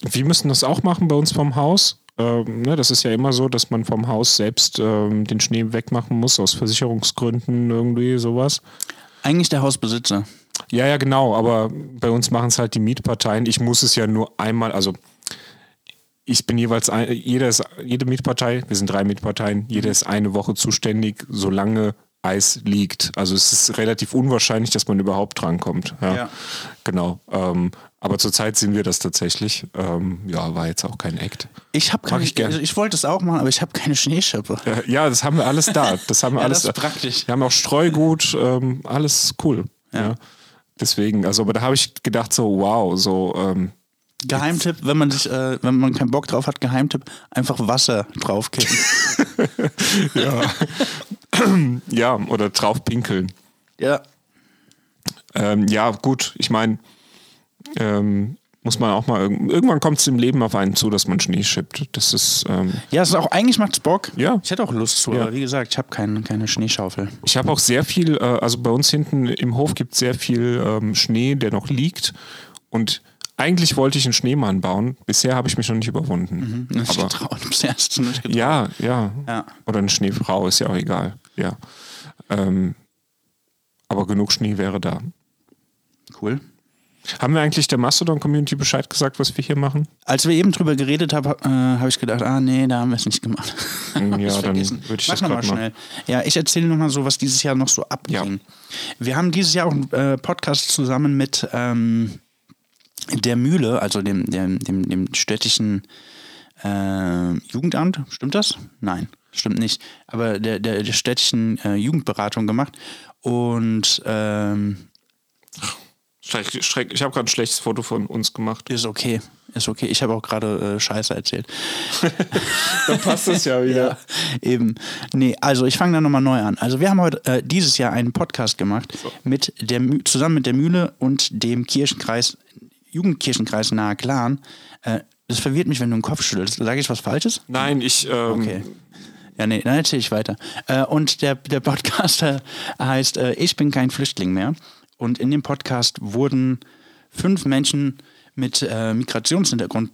wir müssen das auch machen bei uns vom Haus. Ähm, ne, das ist ja immer so, dass man vom Haus selbst ähm, den Schnee wegmachen muss, aus Versicherungsgründen irgendwie sowas. Eigentlich der Hausbesitzer. Ja, ja, genau, aber bei uns machen es halt die Mietparteien. Ich muss es ja nur einmal, also ich bin jeweils, ein, jeder ist, jede Mietpartei, wir sind drei Mietparteien, jeder ist eine Woche zuständig, solange Eis liegt. Also es ist relativ unwahrscheinlich, dass man überhaupt drankommt. Ja, Ja. genau. Ähm, aber zurzeit sehen wir das tatsächlich. Ähm, ja, war jetzt auch kein Act. Ich habe keine, ich gern. ich, ich wollte es auch machen, aber ich habe keine Schneeschippe. Äh, Ja, das haben wir alles da. Das haben wir Ja, alles das ist da. praktisch. Wir haben auch Streugut, ähm, alles cool. Ja. Deswegen, also, aber da habe ich gedacht, so, wow, so, ähm, Geheimtipp, wenn man sich, äh, wenn man keinen Bock drauf hat, Geheimtipp, einfach Wasser draufkippen. ja. Ja, oder drauf pinkeln. Ja. Ähm, ja, gut, ich meine, ähm, muss man auch mal, irg- irgendwann kommt es im Leben auf einen zu, dass man Schnee schippt. Das ist, ähm, Ja, es ist auch, eigentlich macht's Bock. Ja. Ich hätte auch Lust zu, Ja. aber wie gesagt, ich habe keine, keine Schneeschaufel. ich habe auch sehr viel, äh, also bei uns hinten im Hof gibt es sehr viel ähm, Schnee, der noch liegt. Und eigentlich wollte ich einen Schneemann bauen. Bisher habe ich mich noch nicht überwunden. Das Aber getraut, bis erst nicht getraut. ja, ja, Ja. Oder eine Schneefrau, ist ja auch egal. Ja. Ähm, aber genug Schnee wäre da. Cool. Haben wir eigentlich der Mastodon-Community Bescheid gesagt, was wir hier machen? Als wir eben drüber geredet haben, äh, habe ich gedacht, ah nee, da haben wir es nicht gemacht. Ja, Hab ich's dann würde ich Mach das noch mal grad mal- schnell. Ja, ich erzähle nochmal so, was dieses Jahr noch so abging. Wir haben dieses Jahr auch einen äh, Podcast zusammen mit ähm, der Mühle, also dem, dem, dem, dem städtischen äh, Jugendamt. Stimmt das? Nein, stimmt nicht. Aber der, der, der städtischen äh, Jugendberatung gemacht. Und ähm, Schreck, schreck, ich habe gerade ein schlechtes Foto von uns gemacht. ist okay. Ist okay. Ich habe auch gerade äh, Scheiße erzählt. Dann passt das ja Ja, eben. Nee, also ich fange da nochmal neu an. Also wir haben heute äh, dieses Jahr einen Podcast gemacht mit der zusammen mit der Mühle und dem Kirchenkreis, Jugendkirchenkreis Nahe Clan. Äh, das verwirrt mich, wenn du den Kopf schüttelst. Sage ich was Falsches? Nein, ich. Ähm, Okay. Ja, nee, dann erzähle ich weiter. Äh, und der, der Podcast äh, heißt äh, Ich bin kein Flüchtling mehr. Und in dem Podcast wurden fünf Menschen mit äh, Migrationshintergrund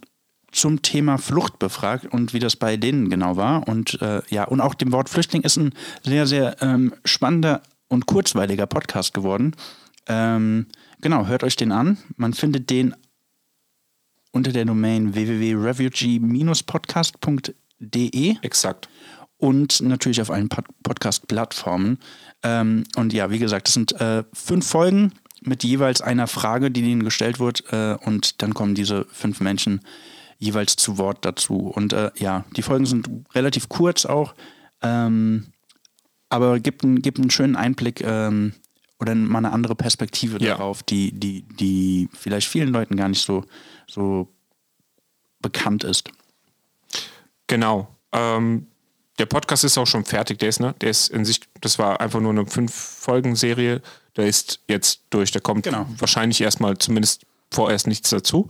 zum Thema Flucht befragt und wie das bei denen genau war. Und äh, ja, und auch dem Wort Flüchtling ist ein sehr, sehr ähm, spannender und kurzweiliger Podcast geworden. Ähm, genau, hört euch den an. Man findet den unter der Domain www.refugee-podcast.de Exakt. und natürlich auf allen Pod Podcast-Plattformen. Ähm, und ja, wie gesagt, das sind äh, fünf Folgen mit jeweils einer Frage, die denen gestellt wird. Äh, und dann kommen diese fünf Menschen jeweils zu Wort dazu. Und äh, ja, die Folgen sind relativ kurz auch, ähm, aber gibt, einen- gibt einen schönen Einblick ähm, oder mal eine andere Perspektive Ja. darauf, die, die, die vielleicht vielen Leuten gar nicht so, so bekannt ist. Genau. Ähm, der Podcast ist auch schon fertig. Der ist, ne? Der ist in sich, das war einfach nur eine Fünf-Folgen-Serie. Der ist jetzt durch. Da kommt Genau. wahrscheinlich erstmal zumindest vorerst nichts dazu.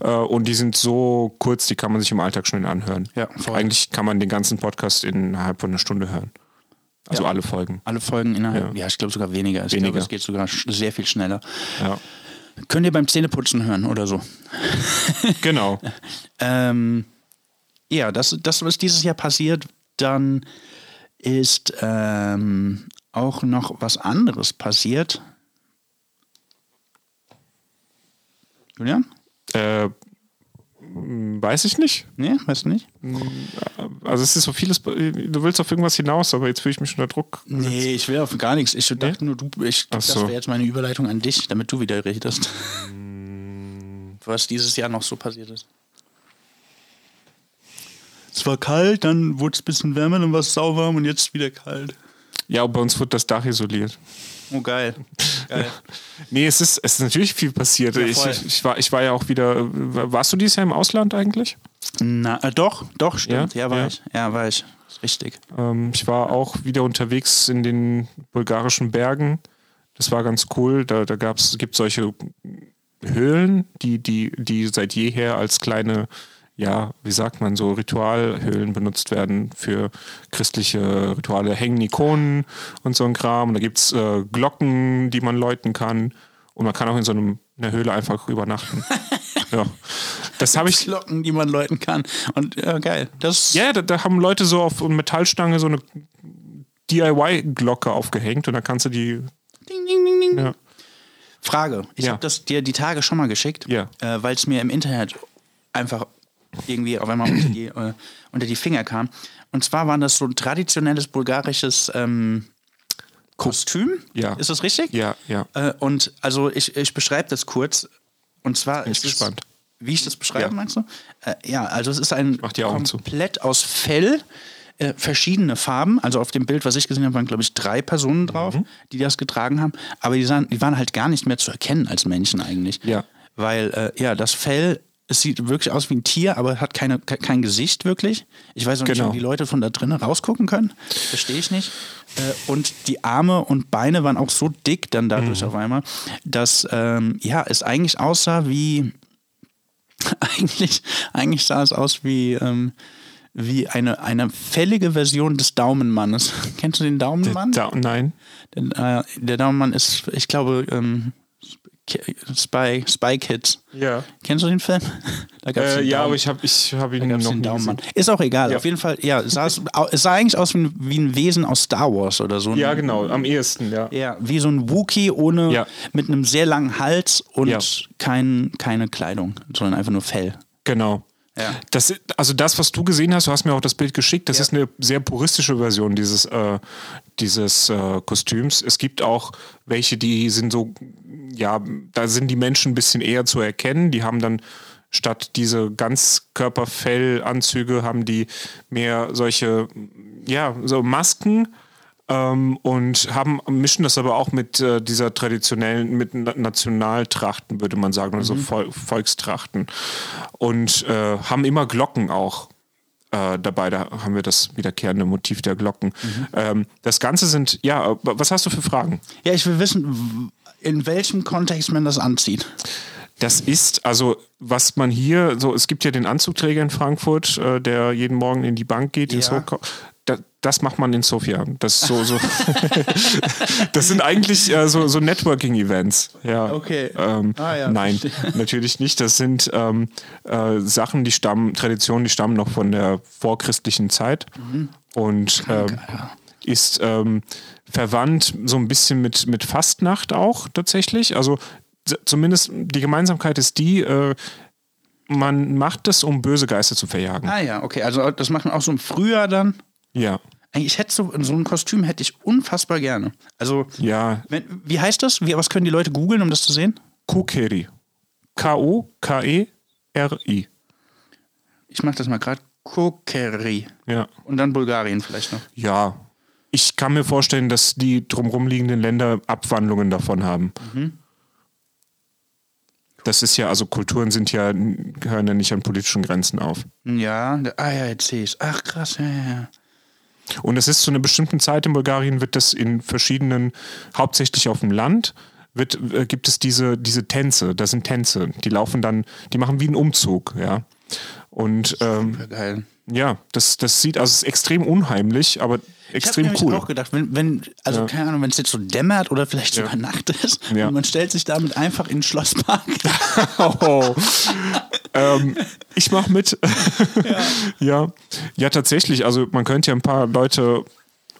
Äh, und die sind so kurz, die kann man sich im Alltag schnell anhören. Ja, voll. Eigentlich kann man den ganzen Podcast innerhalb von einer Stunde hören. Also Ja. alle Folgen. Alle Folgen innerhalb, ja, Ja. ich glaube sogar weniger. Ich Weniger. glaube, es geht sogar sehr viel schneller. Ja. Könnt ihr beim Zähneputzen hören oder so. Genau. Ähm, ja, das, das, was dieses Jahr passiert, dann ist ähm, auch noch was anderes passiert. Julian? äh, weiß ich nicht. Nee, weißt du nicht? Also es ist so vieles, du willst auf irgendwas hinaus, aber jetzt fühle ich mich unter Druck. Nee, ich will auf gar nichts. Ich dachte nur, du, ich, das so. wäre jetzt meine Überleitung an dich, damit du wieder redest. Was dieses Jahr noch so passiert ist. Es war kalt, dann wurde es ein bisschen wärmer, dann war es sauwarm und jetzt wieder kalt. Ja, bei uns wird das Dach isoliert. Oh, geil. geil. Nee, es ist, es ist natürlich viel passiert. Ja, ich, ich, war, ich war ja auch wieder. Warst du dieses Jahr im Ausland eigentlich? Na, äh, doch, doch, stimmt. Ja, Ja? war ich. Ja, war ich. Richtig. Ähm, ich war auch wieder unterwegs in den bulgarischen Bergen. Das war ganz cool. Da, da gab's, gibt solche Höhlen, die, die, die seit jeher als kleine, ja, wie sagt man, so Ritualhöhlen benutzt werden für christliche Rituale. Hängen Ikonen und so ein Kram. Und da gibt es äh, Glocken, die man läuten kann. Und man kann auch in so einem, einer Höhle einfach übernachten. ja. Das habe ich, Glocken, die man läuten kann. Und ja, geil. Das ja, da, da haben Leute so auf Metallstange so eine DIY-Glocke aufgehängt und dann kannst du die. Ding, ding, ding, ding. Ja. Frage. Ich Ja. habe das dir die Tage schon mal geschickt, Ja. äh, weil es mir im Internet einfach irgendwie auf einmal unter die, äh, unter die Finger kam. Und zwar war das so ein traditionelles bulgarisches ähm, Kostüm. Ja. Ist das richtig? Ja, ja. Äh, und also ich, ich beschreibe das kurz. Und zwar Bin ich ist es, gespannt. Wie ich das beschreibe, Ja. meinst du? Äh, ja, also es ist ein Augen zu. komplett aus Fell, äh, verschiedene Farben. Also auf dem Bild, was ich gesehen habe, waren, glaube ich, drei Personen drauf, Mhm. die das getragen haben. Aber die, sahen, die waren halt gar nicht mehr zu erkennen als Menschen eigentlich. Ja. Weil, äh, ja, das Fell es sieht wirklich aus wie ein Tier, aber hat keine, ke- kein Gesicht wirklich. Ich weiß auch nicht, Genau. ob die Leute von da drinnen rausgucken können. Verstehe ich nicht. Äh, und die Arme und Beine waren auch so dick dann dadurch Mhm. auf einmal, dass ähm, ja, es eigentlich aussah wie eigentlich, eigentlich sah es aus wie, ähm, wie eine, eine fällige Version des Daumenmannes. Kennst du den Daumenmann? Da, nein. Der, äh, der Daumenmann ist, ich glaube, ähm, Spy, Spy Kids. Ja. Kennst du den Film? Äh, ja, Daumen- aber ich habe ich hab ihn noch nie Daumenmann. gesehen. Ist auch egal. Ja. Auf jeden Fall, ja, es sah, es es sah eigentlich aus wie ein, wie ein Wesen aus Star Wars oder so. Ja, genau, am ehesten, ja. Ja, wie so ein Wookie ohne, Ja. mit einem sehr langen Hals und Ja. kein, keine Kleidung, sondern einfach nur Fell. Genau. Ja. Das, also das, was du gesehen hast, du hast mir auch das Bild geschickt, das Ja. ist eine sehr puristische Version dieses, äh, dieses äh, Kostüms. Es gibt auch welche, die sind so, ja, da sind die Menschen ein bisschen eher zu erkennen. Die haben dann statt diese Ganzkörperfellanzüge haben die mehr solche, ja, so Masken ähm, und haben mischen das aber auch mit äh, dieser traditionellen, mit Na Nationaltrachten, würde man sagen, also Vol Volkstrachten. Und äh, haben immer Glocken auch. Äh, dabei, da haben wir das wiederkehrende Motiv der Glocken. Ähm, das Ganze sind, ja, äh, was hast du für Fragen? Ja, ich will wissen, in welchem Kontext man das anzieht. Das ist, also was man hier, so es gibt ja den Anzugträger in Frankfurt, äh, der jeden Morgen in die Bank geht, ins Ja. Da, das macht man in Sofia. Das so, so das sind eigentlich äh, so, so Networking-Events. Ja. Okay. Ähm, Ah, ja, nein, verstehe. natürlich nicht. Das sind ähm, äh, Sachen, die stammen, Traditionen, die stammen noch von der vorchristlichen Zeit Mhm. und ähm, ist ähm, verwandt so ein bisschen mit, mit Fastnacht auch tatsächlich. Also zumindest die Gemeinsamkeit ist die, äh, man macht es, um böse Geister zu verjagen. Ah ja, okay. Also das macht man auch so im Frühjahr dann. Ja. Eigentlich hätte so, so ein Kostüm hätte ich unfassbar gerne. Also, Ja, wenn, wie heißt das? Wie, was können die Leute googeln, um das zu sehen? Kokeri. K-O-K-E-R-I. Ich mache das mal gerade. Kokeri. Ja. Und dann Bulgarien vielleicht noch. Ja. Ich kann mir vorstellen, dass die drumherum liegenden Länder Abwandlungen davon haben. Das ist ja, also Kulturen sind ja, gehören ja nicht an politischen Grenzen auf. Ja, ah ja, jetzt sehe ich Ach krass, ja, ja, ja. Und es ist zu einer bestimmten Zeit in Bulgarien, wird das in verschiedenen, hauptsächlich auf dem Land, wird, äh, gibt es diese, diese Tänze. Das sind Tänze. Die laufen dann, die machen wie einen Umzug, ja. Und ähm, geil. ja, das, das sieht, also es ist extrem unheimlich, aber Ich extrem habe cool. auch gedacht, wenn, wenn also keine Ahnung, wenn es jetzt so dämmert oder vielleicht sogar Nacht ist Ja. und man stellt sich damit einfach in den Schlosspark. Oh. ähm, ich mach mit. ja. ja. tatsächlich. Also man könnte ja ein paar Leute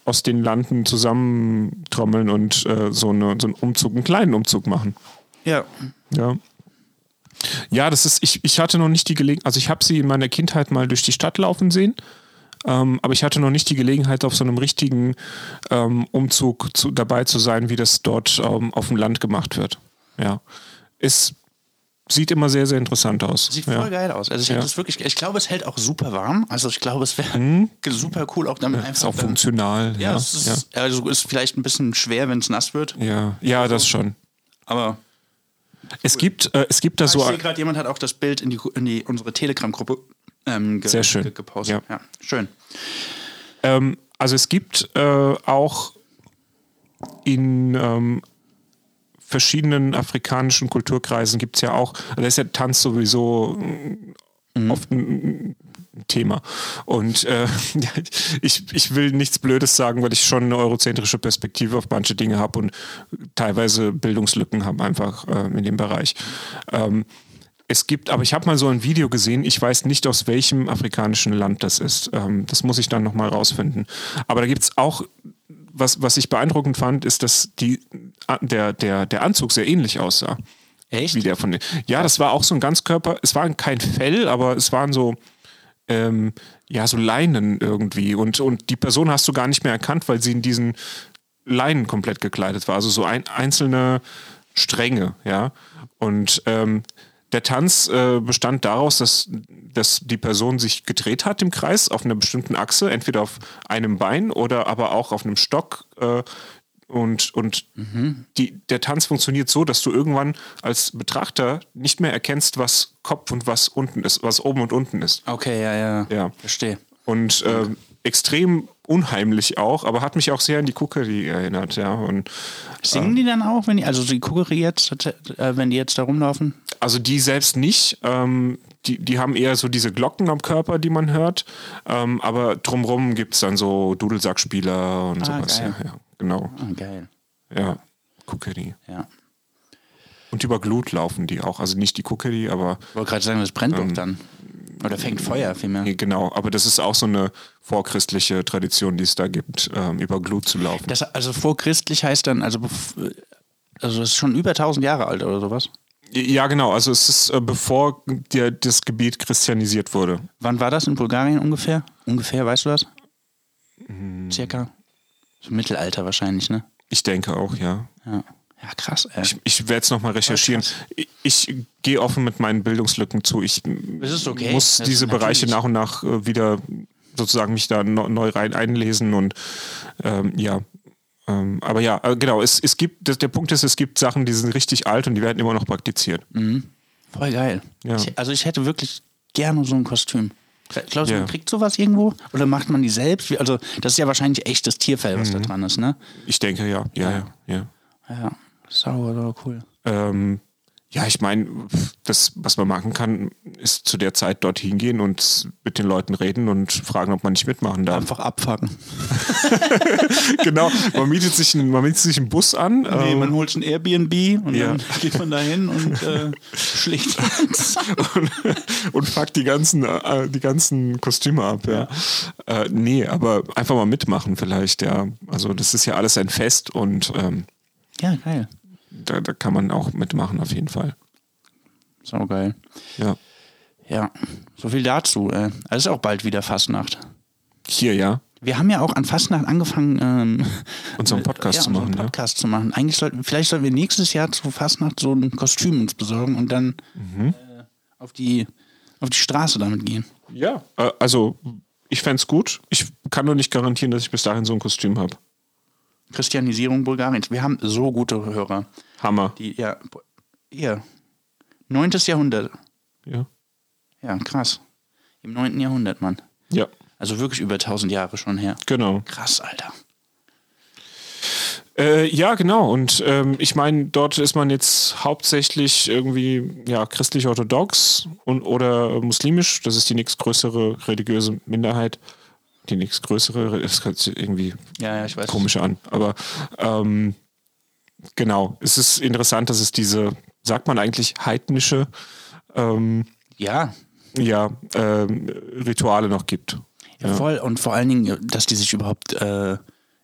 aus den Landen zusammentrommeln und äh, so, eine, so einen Umzug, einen kleinen Umzug machen. ja. Ja. Ja, das ist, ich, ich hatte noch nicht die Gelegenheit, also ich habe sie in meiner Kindheit mal durch die Stadt laufen sehen, ähm, aber ich hatte noch nicht die Gelegenheit, auf so einem richtigen ähm, Umzug zu, dabei zu sein, wie das dort ähm, auf dem Land gemacht wird. Ja. Es sieht immer sehr, sehr interessant aus. Sieht ja. voll geil aus. Also ich, Ja. das wirklich, ich glaube, es hält auch super warm. Also ich glaube, es wäre super cool, auch damit Ist einfach. auch funktional. ja, Ja, es ist, also ist vielleicht ein bisschen schwer, wenn es nass wird. ja. ja. ja, das schon. Aber Es gibt, äh, es gibt da ich so. sehe gerade, jemand hat auch das Bild in, die, in die, unsere Telegram-Gruppe ähm, ge, Sehr schön. ge, gepostet. Ja. Ja. schön. Ähm, also es gibt äh, auch in ähm, verschiedenen afrikanischen Kulturkreisen gibt es ja auch, also da ist ja Tanz sowieso mm, oft ein ein Thema. Und äh, ich, ich will nichts Blödes sagen, weil ich schon eine eurozentrische Perspektive auf manche Dinge habe und teilweise Bildungslücken habe einfach äh, in dem Bereich. Ähm, es gibt, aber ich habe mal so ein Video gesehen, ich weiß nicht, aus welchem afrikanischen Land das ist. Ähm, das muss ich dann nochmal rausfinden. Aber da gibt es auch, was, was ich beeindruckend fand, ist, dass die, der, der, der Anzug sehr ähnlich aussah. Echt? Wie der von den, ja, das war auch so ein Ganzkörper, es war kein Fell, aber es waren so, ähm, ja, so Leinen irgendwie. Und, und die Person hast du gar nicht mehr erkannt, weil sie in diesen Leinen komplett gekleidet war. Also so ein, einzelne Stränge, ja. Und ähm, der Tanz äh, bestand daraus, dass, dass die Person sich gedreht hat im Kreis auf einer bestimmten Achse, entweder auf einem Bein oder aber auch auf einem Stock, äh, Und, und Mhm. die, der Tanz funktioniert so, dass du irgendwann als Betrachter nicht mehr erkennst, was Kopf und was unten ist, was oben und unten ist. Okay, ja, ja. Ja. Verstehe. Und ähm, extrem unheimlich auch, aber hat mich auch sehr an die Cookery erinnert, ja. Und Singen die dann auch, wenn die, also die Kukeri jetzt, äh, wenn die jetzt da rumlaufen? also die selbst nicht. Ähm, die, die haben eher so diese Glocken am Körper, die man hört. Ähm, aber drumrum gibt es dann so Dudelsackspieler und sowas. geil. Ja, ja, genau. Ah, geil. Ja, Cookery. Ja. Und über Glut laufen die auch. Also nicht die Cookery, aber Ich wollte gerade sagen, das brennt doch dann. Oder fängt Feuer vielmehr. genau. Aber das ist auch so eine vorchristliche Tradition, die es da gibt, ähm, über Glut zu laufen. Das, also vorchristlich heißt dann, also, also das ist schon über 1000 Jahre alt oder sowas. Ja, genau. Also es ist äh, bevor der, das Gebiet christianisiert wurde. Wann war das in Bulgarien ungefähr? Ungefähr, weißt du das? Circa? So Mittelalter wahrscheinlich, ne? Ich denke auch, ja. Ja. Ja, krass, ey. Ich, ich werde es nochmal recherchieren. Ich, ich gehe offen mit meinen Bildungslücken zu. Ich okay. muss Das diese Bereiche nach und nach äh, wieder sozusagen mich da no, neu rein einlesen und ähm, ja. Ähm, aber ja, äh, genau, es, es gibt, das, der Punkt ist, es gibt Sachen, die sind richtig alt und die werden immer noch praktiziert. Voll geil. Ja. Ich, also ich hätte wirklich gerne so ein Kostüm. Glaubst du, Ja. man kriegt sowas irgendwo? Oder macht man die selbst? Also das ist ja wahrscheinlich echtes Tierfell, was Mhm. da dran ist, ne? Ich denke, ja, ja, ja. ja. Ja, sauber, sauber cool. Ähm, ja, ich meine, das, was man machen kann, ist zu der Zeit dorthin gehen und mit den Leuten reden und fragen, ob man nicht mitmachen darf. Einfach abfacken. genau, man mietet sich, einen- man mietet sich einen Bus an. Nee, ähm, man holt ein Airbnb und Ja. dann geht man da hin und äh, schlägt und, und fuckt die ganzen, äh, die ganzen Kostüme ab. Ja. Äh, nee, aber einfach mal mitmachen vielleicht, ja. Also das ist ja alles ein Fest und ähm, Ja, geil. Da, da kann man auch mitmachen auf jeden Fall. Sau geil. Ja. Ja, so viel dazu. Äh. Es ist auch bald wieder Fastnacht. Hier, ja. Wir haben ja auch an Fastnacht angefangen, ähm, Unseren Podcast ja, zu unseren machen. Podcast zu machen. Eigentlich sollten, vielleicht sollten wir nächstes Jahr zu Fastnacht so ein Kostüm uns besorgen und dann Mhm. äh, auf, die, auf die Straße damit gehen. Ja. ja. Äh, also, ich fände es gut. Ich kann nur nicht garantieren, dass ich bis dahin so ein Kostüm habe. Christianisierung Bulgariens. Wir haben so gute Hörer. Hammer. Die, ja, hier. Neuntes Jahrhundert. Ja. Ja, krass. Im neunten Jahrhundert, Mann. Ja, Also wirklich über 1000 Jahre schon her. genau. Krass, Alter. Äh, ja, genau. Und ähm, ich meine, dort ist man jetzt hauptsächlich irgendwie ja, christlich-orthodox und oder muslimisch. Das ist die nächstgrößere religiöse Minderheit. Die nächstgrößere, das hört sich irgendwie Ja, ja, komisch an. Aber ähm, genau, es ist interessant, dass es diese, sagt man eigentlich, heidnische ähm, Ja, ja, ähm, Rituale noch gibt. ja, voll. Und vor allen Dingen, dass die sich überhaupt äh,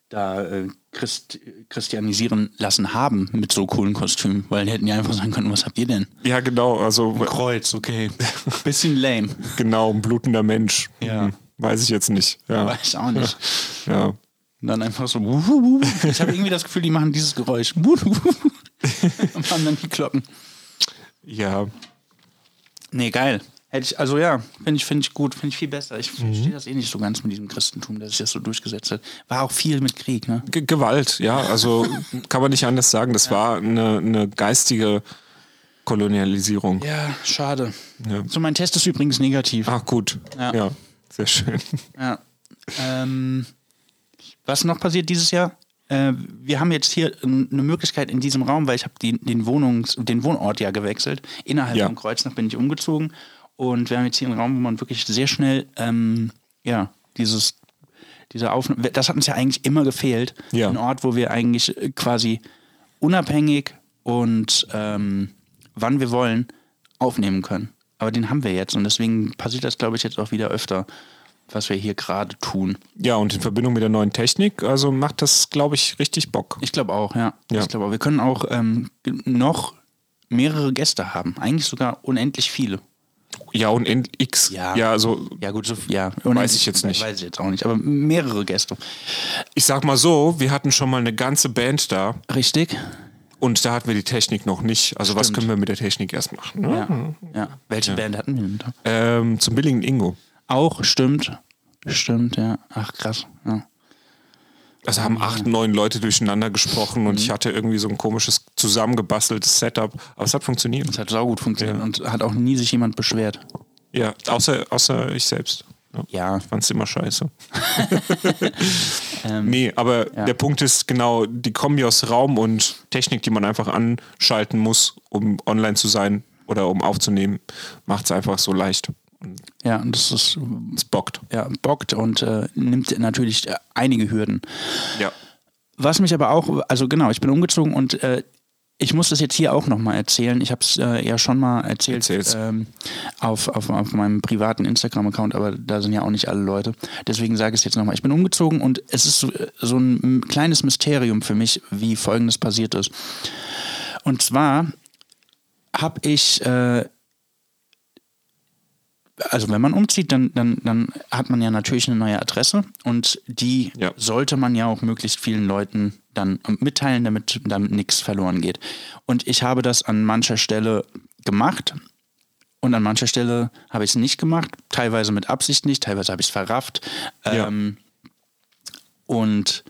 da äh, Christ, christianisieren lassen haben mit so coolen Kostümen. Weil die hätten ja einfach sagen können, was habt ihr denn? Ja, genau, also Kreuz, okay. Bisschen lame. genau, ein blutender Mensch. Ja. Hm, Weiß ich jetzt nicht. Ja. Weiß auch nicht. ja. Und dann einfach so. Ich habe irgendwie das Gefühl, die machen dieses Geräusch. Und haben dann die Glocken. Ja, Nee, geil. Hätte ich, also ja, finde ich, finde ich gut, finde ich viel besser. Ich verstehe das eh nicht so ganz mit diesem Christentum, dass sich das so durchgesetzt hat. War auch viel mit Krieg, ne? Ge Gewalt, ja, also kann man nicht anders sagen. Das war eine, eine geistige Kolonialisierung. Ja, schade. Ja. So, mein Test ist übrigens negativ. Ach gut, Ja. ja, sehr schön. Ja. Ähm, was noch passiert dieses Jahr? Äh, wir haben jetzt hier eine Möglichkeit in diesem Raum, weil ich habe den, Wohnungs-, den Wohnort ja gewechselt. Innerhalb Ja. von Kreuznach bin ich umgezogen. Und wir haben jetzt hier einen Raum, wo man wirklich sehr schnell, ähm, ja, dieses, diese Aufnahme, das hat uns ja eigentlich immer gefehlt. Ja. Ein Ort, wo wir eigentlich äh, quasi unabhängig und ähm, wann wir wollen aufnehmen können. Aber den haben wir jetzt und deswegen passiert das, glaube ich, jetzt auch wieder öfter, was wir hier gerade tun. Ja, und in Verbindung mit der neuen Technik, also macht das, glaube ich, richtig Bock. Ich glaube auch, ja. Ja. Ich glaube auch. Wir können auch ähm, noch mehrere Gäste haben. Eigentlich sogar unendlich viele. Ja, und in X. Ja. ja, also Ja, gut, so, ja. Weiß ich jetzt nicht. Weiß ich jetzt auch nicht, aber mehrere Gäste. ich sag mal so, wir hatten schon mal eine ganze Band da Richtig? Und da hatten wir die Technik noch nicht. Also was Stimmt. können wir mit der Technik erst machen? Ne? Ja. ja. Welche Band hatten wir denn da? Ähm, zum billigen Ingo. Auch, stimmt. Stimmt, ja. Ach, krass. Ja. Also haben acht, neun Leute durcheinander gesprochen und ich hatte irgendwie so ein komisches zusammengebasteltes Setup, aber es hat funktioniert. Es hat saugut funktioniert und hat auch nie sich jemand beschwert. Ja, außer, außer ich selbst. Ja. Ich fand's immer scheiße. nee, aber der Punkt ist genau die Kombi aus Raum und Technik, die man einfach anschalten muss, um online zu sein oder um aufzunehmen, macht es einfach so leicht. Ja, und das ist, Es bockt. ja, bockt und äh, nimmt natürlich äh, einige Hürden. Ja. Was mich aber auch, also genau, ich bin umgezogen und äh, ich muss das jetzt hier auch nochmal erzählen. Ich habe es äh, ja schon mal erzählt ähm, auf, auf, auf meinem privaten Instagram-Account, aber da sind ja auch nicht alle Leute. Deswegen sage ich es jetzt nochmal. Ich bin umgezogen und es ist so, so ein kleines Mysterium für mich, wie folgendes passiert ist. Und zwar habe ich äh, also wenn man umzieht, dann, dann, dann hat man ja natürlich eine neue Adresse und die Ja. sollte man ja auch möglichst vielen Leuten dann mitteilen, damit, damit nichts verloren geht. Und ich habe das an mancher Stelle gemacht und an mancher Stelle habe ich es nicht gemacht, teilweise mit Absicht nicht, teilweise habe ich es verrafft. Ja. Ähm, und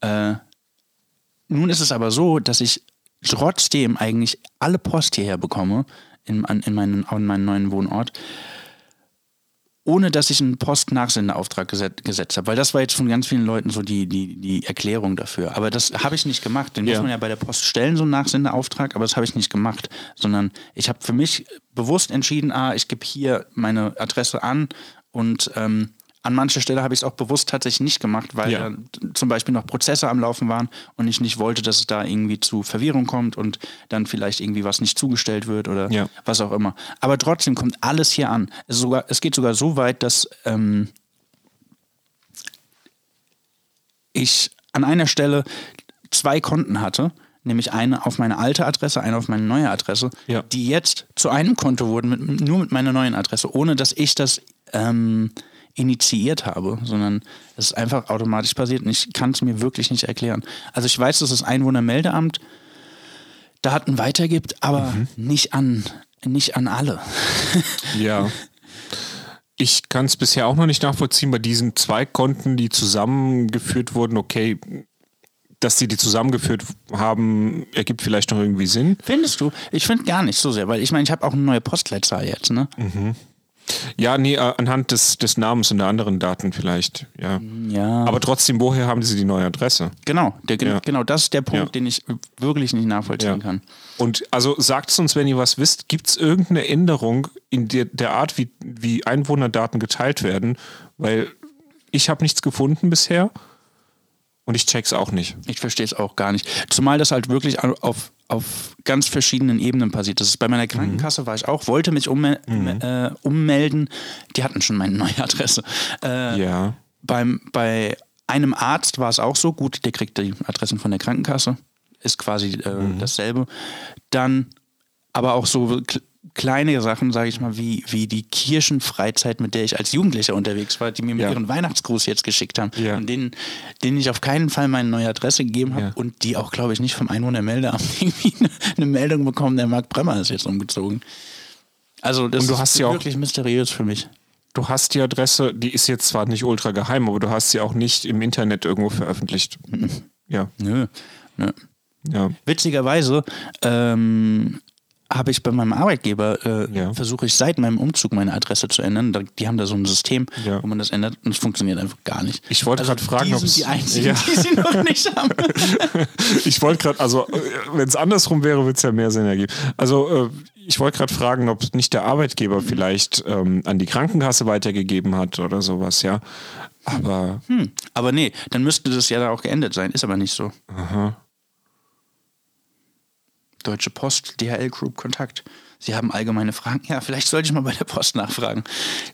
äh, nun ist es aber so, dass ich trotzdem eigentlich alle Post hierher bekomme, in, an, in, meinen, an meinen neuen Wohnort, ohne dass ich einen Postnachsendeauftrag geset, gesetzt habe. Weil das war jetzt von ganz vielen Leuten so die, die, die Erklärung dafür. Aber das habe ich nicht gemacht. Den Ja. muss man ja bei der Post stellen, so einen Nachsendeauftrag, aber das habe ich nicht gemacht. Sondern ich habe für mich bewusst entschieden, ah, ich gebe hier meine Adresse an und ähm, an mancher Stelle habe ich es auch bewusst tatsächlich nicht gemacht, weil Ja. zum Beispiel noch Prozesse am Laufen waren und ich nicht wollte, dass es da irgendwie zu Verwirrung kommt und dann vielleicht irgendwie was nicht zugestellt wird oder Ja. was auch immer. Aber trotzdem kommt alles hier an. Es, sogar, es geht sogar so weit, dass ähm, ich an einer Stelle zwei Konten hatte, nämlich eine auf meine alte Adresse, eine auf meine neue Adresse, Ja. die jetzt zu einem Konto wurden, mit, nur mit meiner neuen Adresse, ohne dass ich das ähm, initiiert habe, sondern es ist einfach automatisch passiert und ich kann es mir wirklich nicht erklären. Also ich weiß, dass das Einwohnermeldeamt Daten weitergibt, aber nicht an nicht an alle. Ja. Ich kann es bisher auch noch nicht nachvollziehen bei diesen zwei Konten, die zusammengeführt wurden. Okay, dass sie die zusammengeführt haben, ergibt vielleicht noch irgendwie Sinn. Findest du? Ich finde gar nicht so sehr, weil ich meine, ich habe auch eine neue Postleitzahl jetzt, ne? Ja, nee, äh, anhand des, des Namens und der anderen Daten vielleicht, ja. Ja. Aber trotzdem, woher haben sie die neue Adresse? Genau, der, Ja. genau, das ist der Punkt, Ja. den ich wirklich nicht nachvollziehen kann. Und also sagt es uns, wenn ihr was wisst, gibt es irgendeine Änderung in der, der Art, wie, wie Einwohnerdaten geteilt werden? Weil ich habe nichts gefunden bisher und ich check's auch nicht. Ich verstehe es auch gar nicht. Zumal das halt wirklich au- auf, auf ganz verschiedenen Ebenen passiert. Das ist bei meiner Krankenkasse war ich auch, wollte mich ummel äh, ummelden. Die hatten schon meine neue Adresse. Äh, Ja. beim, bei einem Arzt war es auch so, gut, der kriegt die Adressen von der Krankenkasse, ist quasi äh, dasselbe. Dann aber auch so kleine Sachen, sage ich mal, wie, wie die Kirchenfreizeit, mit der ich als Jugendlicher unterwegs war, die mir mit Ja. ihren Weihnachtsgruß jetzt geschickt haben Ja. und denen, denen ich auf keinen Fall meine neue Adresse gegeben habe Ja. und die auch, glaube ich, nicht vom Einwohnermeldeamt irgendwie eine, eine Meldung bekommen, der Marc Bremmer ist jetzt umgezogen. Also das Und du ist hast auch- wirklich mysteriös für mich. Du hast die Adresse, die ist jetzt zwar nicht ultra geheim, aber du hast sie auch nicht im Internet irgendwo veröffentlicht. Ja, Nö, nö. ja. Witzigerweise ähm, habe ich bei meinem Arbeitgeber, äh, Ja. versuche ich seit meinem Umzug meine Adresse zu ändern. Da, die haben da so ein System, Ja. wo man das ändert und es funktioniert einfach gar nicht. Ich wollte gerade fragen, ob es- die einzigen, Ja. die sie noch nicht haben. Ich wollte gerade, also wenn es andersrum wäre, würde es ja mehr Sinn ergeben. Also äh, ich wollte gerade fragen, ob nicht der Arbeitgeber vielleicht ähm, an die Krankenkasse weitergegeben hat oder sowas, ja. Aber Hm. Aber nee, dann müsste das ja da auch geendet sein. Ist aber nicht so. Deutsche Post, DHL Group Kontakt. Sie haben allgemeine Fragen. Ja, vielleicht sollte ich mal bei der Post nachfragen.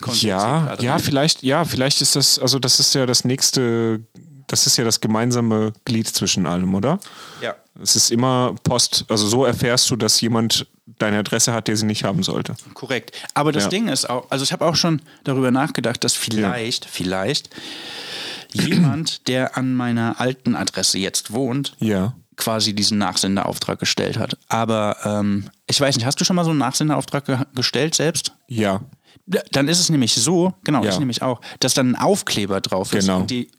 Kommt ja, ja, vielleicht, ja, vielleicht ist das, also das ist ja das nächste, das ist ja das gemeinsame Glied zwischen allem, oder? ja. Es ist immer Post, also so erfährst du, dass jemand deine Adresse hat, der sie nicht haben sollte. Korrekt. Aber das Ja. Ding ist auch, also ich habe auch schon darüber nachgedacht, dass vielleicht, vielleicht jemand, der an meiner alten Adresse jetzt wohnt, Ja. Quasi diesen Nachsendeauftrag gestellt hat. Aber ähm, ich weiß nicht, hast du schon mal so einen Nachsendeauftrag ge gestellt selbst? Ja. Dann ist es nämlich so, genau, Ja. ich nämlich auch, dass dann ein Aufkleber drauf ist. Genau. Und die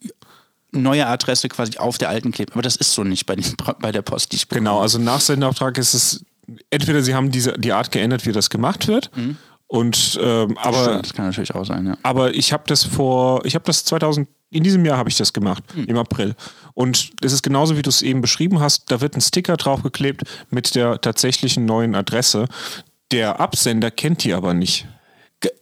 neue Adresse quasi auf der alten klebt. Aber das ist so nicht bei, den, bei der Post, die ich bekomme. Genau, also nach Sendeauftrag ist es, entweder sie haben diese, die Art geändert, wie das gemacht wird. Und ähm, aber Stimmt, das kann natürlich auch sein, ja. Aber ich habe das vor, ich habe das 2000, in diesem Jahr habe ich das gemacht, Hm. im April. Und es ist genauso, wie du es eben beschrieben hast, da wird ein Sticker draufgeklebt mit der tatsächlichen neuen Adresse. Der Absender kennt die aber nicht.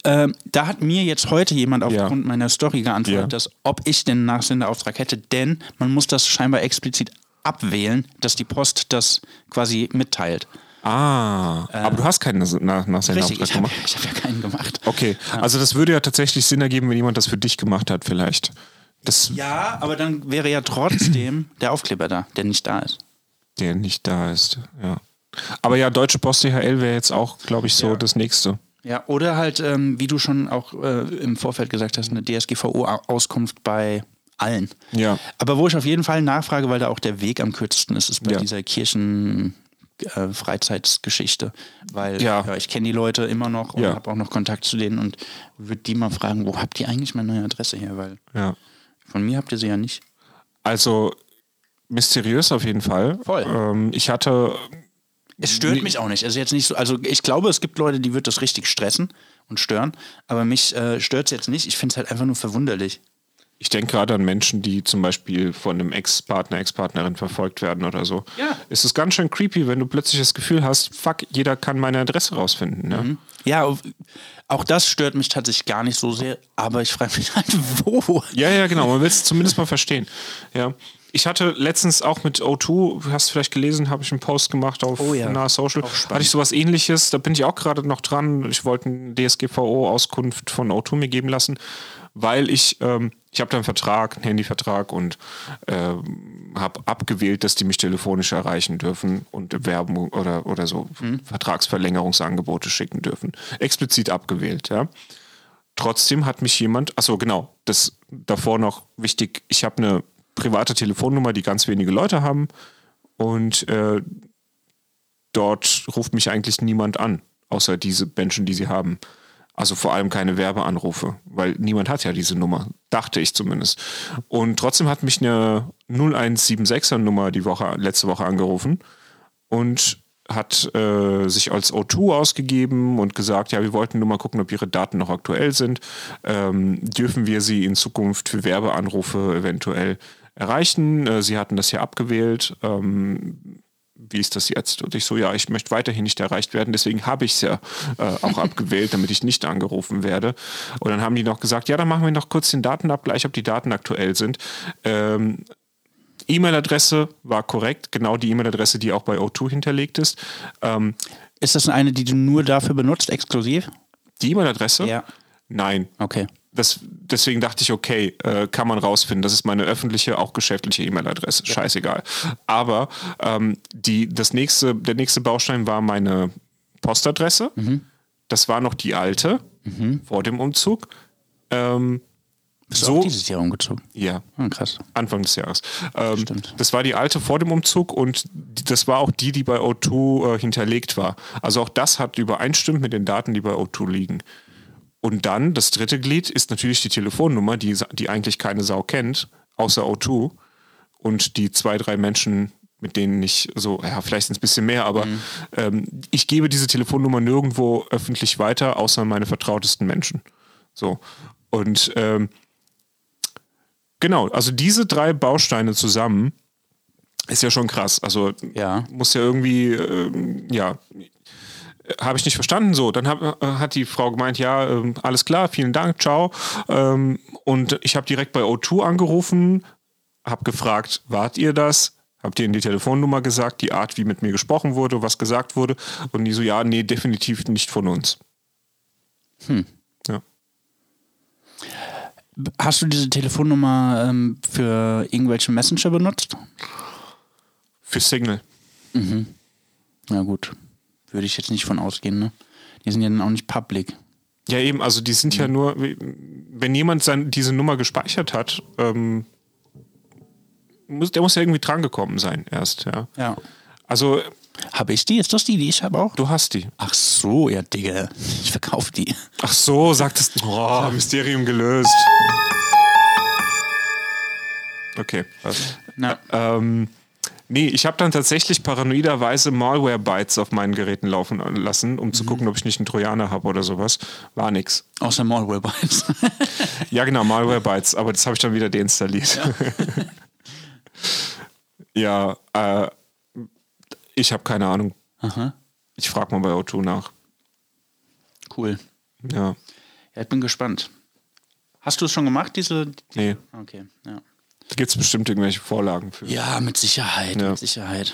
Ähm, da hat mir jetzt heute jemand aufgrund meiner Story geantwortet, Ja. dass, ob ich den Nachsenderauftrag hätte, denn man muss das scheinbar explizit abwählen, dass die Post das quasi mitteilt. Ah, aber du hast keinen Nach Richtig, Nachsenderauftrag ich habe gemacht. ich hab ja keinen gemacht. Okay, also das würde ja tatsächlich Sinn ergeben, wenn jemand das für dich gemacht hat, vielleicht. Das, Ja, aber dann wäre ja trotzdem der Aufkleber da, der nicht da ist. der nicht da ist. Ja. Aber ja, Deutsche Post DHL wäre jetzt auch, glaube ich, so Ja. das nächste. Ja, oder halt, ähm, wie du schon auch äh, im Vorfeld gesagt hast, eine DSGVO-Auskunft bei allen. Ja. Aber wo ich auf jeden Fall nachfrage, weil da auch der Weg am kürzesten ist, ist bei Ja. dieser Kirchen. Äh, Freizeitsgeschichte, weil Ja. ja. ich kenne die Leute immer noch und Ja. habe auch noch Kontakt zu denen und würde die mal fragen, wo habt ihr eigentlich meine neue Adresse her? Weil Ja. Von mir habt ihr sie ja nicht. Also mysteriös auf jeden Fall. Voll. Ähm, ich hatte Es stört Nee. mich auch nicht. Also jetzt nicht so, also ich glaube, es gibt Leute, die wird das richtig stressen und stören, aber mich äh, stört es jetzt nicht. Ich finde es halt einfach nur verwunderlich. Ich denke gerade an Menschen, die zum Beispiel von einem Ex-Partner, Ex-Partnerin verfolgt werden oder so. Ja. Es ist ganz schön creepy, wenn du plötzlich das Gefühl hast, fuck, jeder kann meine Adresse rausfinden. Ne? Ja, auf- auch das stört mich tatsächlich gar nicht so sehr, aber ich frage mich halt, wo? Ja, ja, genau. Man will es zumindest mal verstehen. Ja. Ich hatte letztens auch mit O2, hast du vielleicht gelesen, habe ich einen Post gemacht auf Oh ja. Nah Social. Spannend. Hatte ich sowas ähnliches, da bin ich auch gerade noch dran. Ich wollte eine DSGVO-Auskunft von O2 mir geben lassen, weil ich, ähm, ich habe da einen Vertrag, einen Handyvertrag und ähm, habe abgewählt, dass die mich telefonisch erreichen dürfen und Werbung oder, oder so Vertragsverlängerungsangebote schicken dürfen. Explizit abgewählt, ja. Trotzdem hat mich jemand, achso, genau, das davor noch wichtig, ich habe eine private Telefonnummer, die ganz wenige Leute haben und äh, dort ruft mich eigentlich niemand an, außer diese Menschen, die sie haben. Also vor allem keine Werbeanrufe, weil niemand hat ja diese Nummer, dachte ich zumindest. Und trotzdem hat mich eine 0176er Nummer die Woche, letzte Woche angerufen und hat äh, sich als O2 ausgegeben und gesagt, ja, wir wollten nur mal gucken, ob ihre Daten noch aktuell sind. Ähm, dürfen wir sie in Zukunft für Werbeanrufe eventuell erreichen? Äh, sie hatten das ja abgewählt. Ähm, wie ist das jetzt? Und ich so, ja, ich möchte weiterhin nicht erreicht werden, deswegen habe ich es ja äh, auch abgewählt, damit ich nicht angerufen werde. Und dann haben die noch gesagt, ja, dann machen wir noch kurz den Datenabgleich, ob die Daten aktuell sind. Ähm, E-Mail-Adresse war korrekt, genau die E-Mail-Adresse, die auch bei O2 hinterlegt ist. Ähm, Ist das eine, die du nur dafür benutzt, exklusiv? die E-Mail-Adresse? Ja. Nein. Okay. Das, deswegen dachte ich, okay, äh, kann man rausfinden. Das ist meine öffentliche, auch geschäftliche E-Mail-Adresse. Scheißegal. Aber ähm, die, das nächste, der nächste Baustein war meine Postadresse. Das war noch die alte vor dem Umzug. Ähm, Bist du So- auch dieses Jahr umgezogen? ja, Ah, krass. Anfang des Jahres. Ähm, Stimmt. das war die alte vor dem Umzug und das war auch die, die bei O2 äh, hinterlegt war. Also auch das hat übereinstimmt mit den Daten, die bei O2 liegen. Und dann, das dritte Glied ist natürlich die Telefonnummer, die, die eigentlich keine Sau kennt, außer O2. Und die zwei, drei Menschen, mit denen ich so, ja, vielleicht sind es ein bisschen mehr, aber ähm, ich gebe diese Telefonnummer nirgendwo öffentlich weiter, außer meine vertrautesten Menschen. So. Und ähm, genau, also diese drei Bausteine zusammen ist ja schon krass. Also Ja. muss ja irgendwie, ähm, ja, habe ich nicht verstanden. So, dann hab, äh, hat die Frau gemeint, ja, ähm, alles klar, vielen Dank, ciao. Ähm, und ich habe direkt bei O2 angerufen, habe gefragt, wart ihr das? Habt ihr in die Telefonnummer gesagt, die Art, wie mit mir gesprochen wurde, was gesagt wurde? Und die so, ja, nee, definitiv nicht von uns. Hm. Ja. Hast du diese Telefonnummer ähm, für irgendwelche Messenger benutzt? Für Signal. Na gut. Würde ich jetzt nicht von ausgehen, ne? Die sind ja dann auch nicht public. Ja, eben, also die sind ja nur, wenn jemand sein, diese Nummer gespeichert hat, ähm, muss, der muss ja irgendwie drangekommen sein erst, ja. Ja. Also, Habe ich die? Ist das die, die ich habe auch? du hast die. Ach so, ja, Digga. Ich verkaufe die. Ach so, sagt es. Oh, Mysterium gelöst. Okay, was? Na, Ähm, nee, ich habe dann tatsächlich paranoiderweise Malware-Bytes auf meinen Geräten laufen lassen, um zu gucken, ob ich nicht einen Trojaner habe oder sowas. War nix. außer Malware Bytes. Ja, genau, Malware-Bytes, aber das habe ich dann wieder deinstalliert. Ja, äh, ich habe keine Ahnung. Aha. Ich frage mal bei O2 nach. Cool. Ja, Ja, ich bin gespannt. Hast du es schon gemacht, diese. nee. Okay, ja. Da gibt es bestimmt irgendwelche Vorlagen für. Ja, mit Sicherheit, Ja. mit Sicherheit.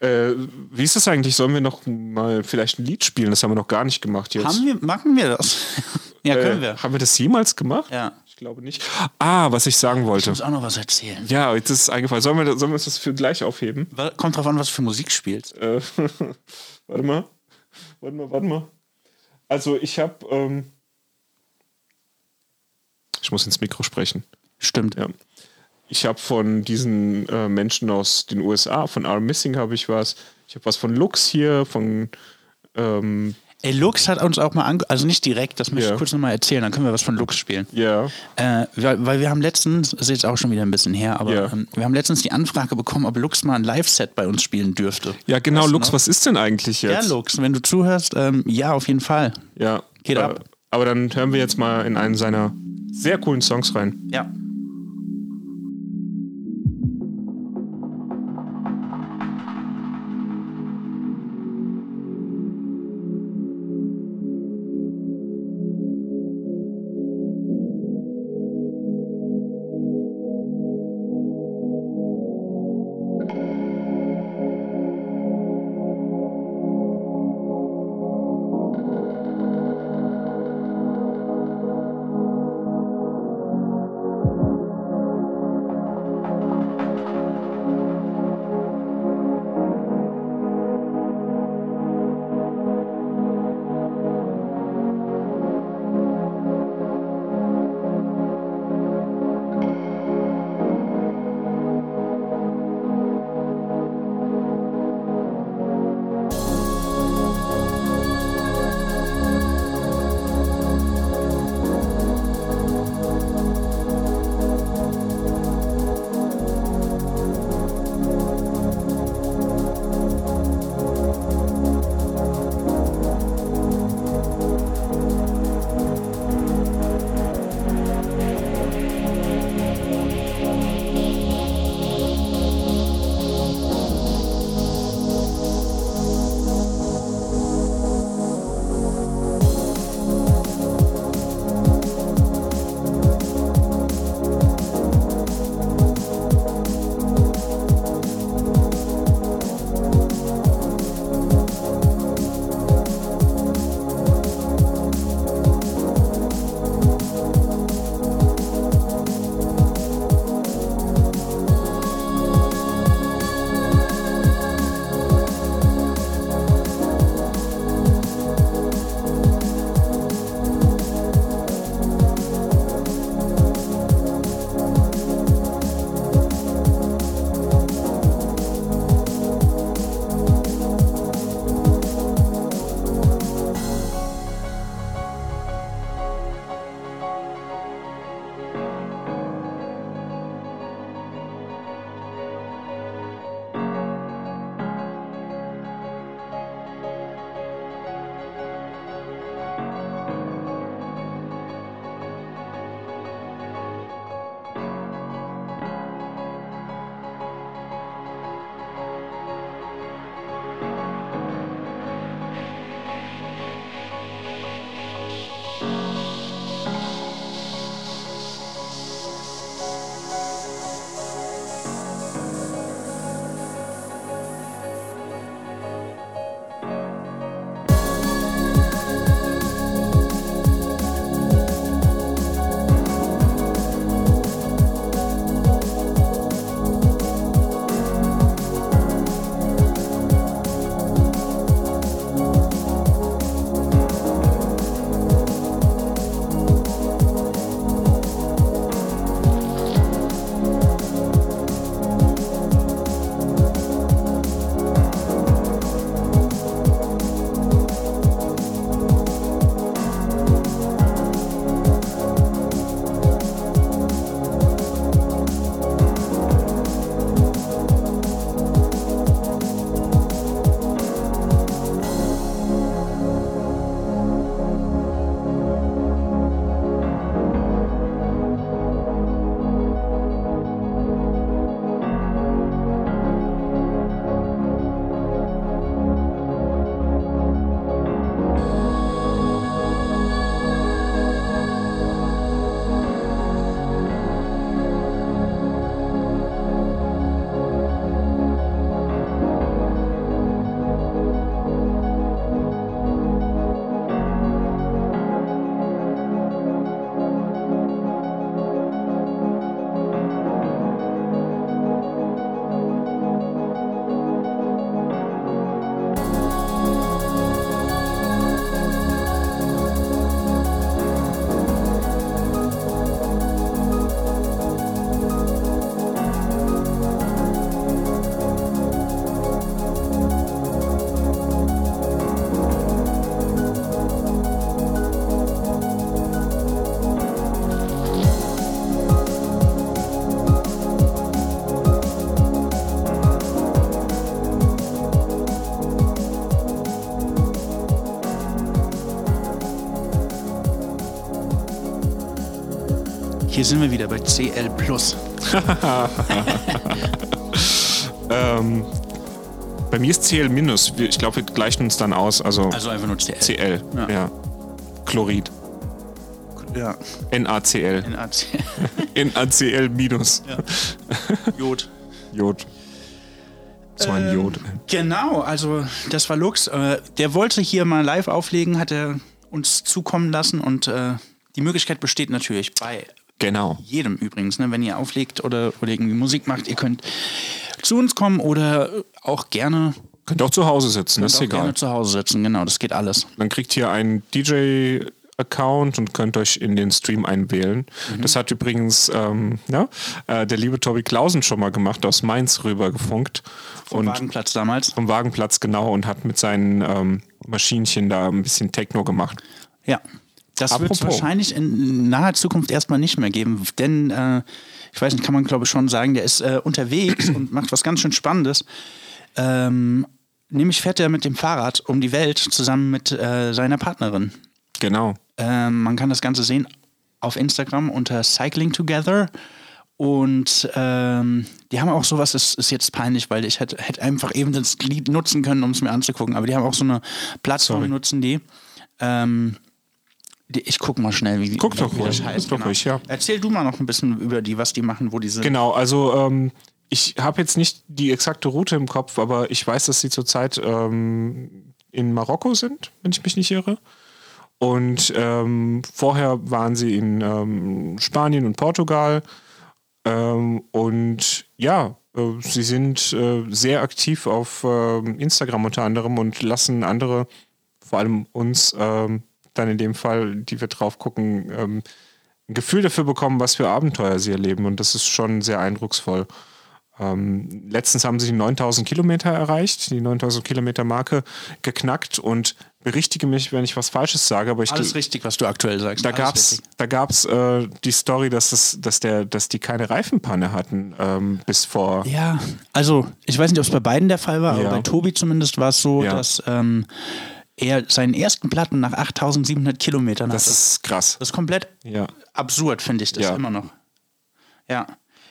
Äh, wie ist das eigentlich? Sollen wir noch mal vielleicht ein Lied spielen? Das haben wir noch gar nicht gemacht jetzt. Haben wir, machen wir das? ja, können äh, wir. Haben wir das jemals gemacht? Ja. Ich glaube nicht. Ah, was ich sagen Ich wollte. muss auch noch was erzählen. Ja, jetzt ist es eingefallen. Sollen wir, sollen wir uns das für gleich aufheben? Kommt drauf an, was du für Musik spielst. Äh, warte mal. Warte mal, warte mal. Also ich habe... Ähm, ich muss ins Mikro sprechen. Stimmt. Ja. Ich habe von diesen äh, Menschen aus den USA, von R Missing habe ich was. Ich habe was von Lux hier, von... Ähm, Ey, Lux hat uns auch mal ange... Also nicht direkt, das möchte Ja. ich kurz nochmal erzählen, dann können wir was von Lux spielen. ja, Äh, weil, weil wir haben letztens, das ist jetzt auch schon wieder ein bisschen her, aber Ja. ähm, wir haben letztens die Anfrage bekommen, ob Lux mal ein Live-Set bei uns spielen dürfte. ja genau, Weißt Lux, was ist denn eigentlich Ja, jetzt? Lux, wenn du zuhörst, ähm, ja, auf jeden Fall. Ja. Geht äh, ab. Aber dann hören wir jetzt mal in einen seiner sehr coolen Songs rein. Ja. Sind wir wieder bei CL Plus. Ähm, bei mir ist CL minus. Ich glaube, wir gleichen uns dann aus. Also, Also einfach nur CL. CL. Ja. Ja. Chlorid. Ja, NaCl. NaC. NaCl minus. Jod. Jod. So ein Ähm, Jod. Genau, also das war Lux. Äh, der wollte hier mal live auflegen, hat er uns zukommen lassen und äh, die Möglichkeit besteht natürlich bei Genau. jedem übrigens, ne, wenn ihr auflegt oder, oder irgendwie Musik macht, ihr könnt zu uns kommen oder auch gerne, Könnt auch zu Hause sitzen, ist auch egal. gerne zu Hause sitzen. Genau, das geht alles. Dann kriegt ihr einen DJ-Account und könnt euch in den Stream einwählen. Mhm. Das hat übrigens ähm, ja, äh, der liebe Tobi Klausen schon mal gemacht, aus Mainz rübergefunkt. Vom Und Wagenplatz damals. vom Wagenplatz genau und hat mit seinen ähm, Maschinchen da ein bisschen Techno gemacht. Ja. Das wird es wahrscheinlich in naher Zukunft erstmal nicht mehr geben, denn äh, ich weiß nicht, kann man glaube ich schon sagen, der ist äh, unterwegs und macht was ganz schön Spannendes. Ähm, nämlich fährt er mit dem Fahrrad um die Welt zusammen mit äh, seiner Partnerin. Genau. Ähm, man kann das Ganze sehen auf Instagram unter Cycling Together. Und ähm, die haben auch sowas, das ist jetzt peinlich, weil ich hätte, hätte einfach eben das Lied nutzen können, um es mir anzugucken. Aber die haben auch so eine Plattform, Sorry. nutzen die. Ähm, die ich guck mal schnell, wie, Guck doch ruhig, heißt. guck doch ruhig, ja. Erzähl du mal noch ein bisschen über die, was die machen, wo die sind. Genau, also ähm, ich habe jetzt nicht die exakte Route im Kopf, aber ich weiß, dass sie zurzeit ähm, in Marokko sind, wenn ich mich nicht irre. Und ähm, vorher waren sie in ähm, Spanien und Portugal. Ähm, und ja, äh, sie sind äh, sehr aktiv auf ähm, Instagram unter anderem und lassen andere, vor allem uns, ähm, dann in dem Fall, die wir drauf gucken, ähm, ein Gefühl dafür bekommen, was für Abenteuer sie erleben. Und das ist schon sehr eindrucksvoll. Ähm, letztens haben sie die 9000 Kilometer erreicht, die 9000 Kilometer Marke geknackt und berichtige mich, wenn ich was Falsches sage, aber ich Alles richtig, was du aktuell sagst. da da gab's äh, die Story, dass es, dass der, dass die keine Reifenpanne hatten ähm, bis vor. Ja, also ich weiß nicht, ob es bei beiden der Fall war, Ja. aber bei Tobi zumindest war es so, Ja. dass ähm, er seinen ersten Platten nach 8700 Kilometern Das hatte. ist krass. Das ist komplett Ja. absurd, finde ich das Ja. immer noch. Ja,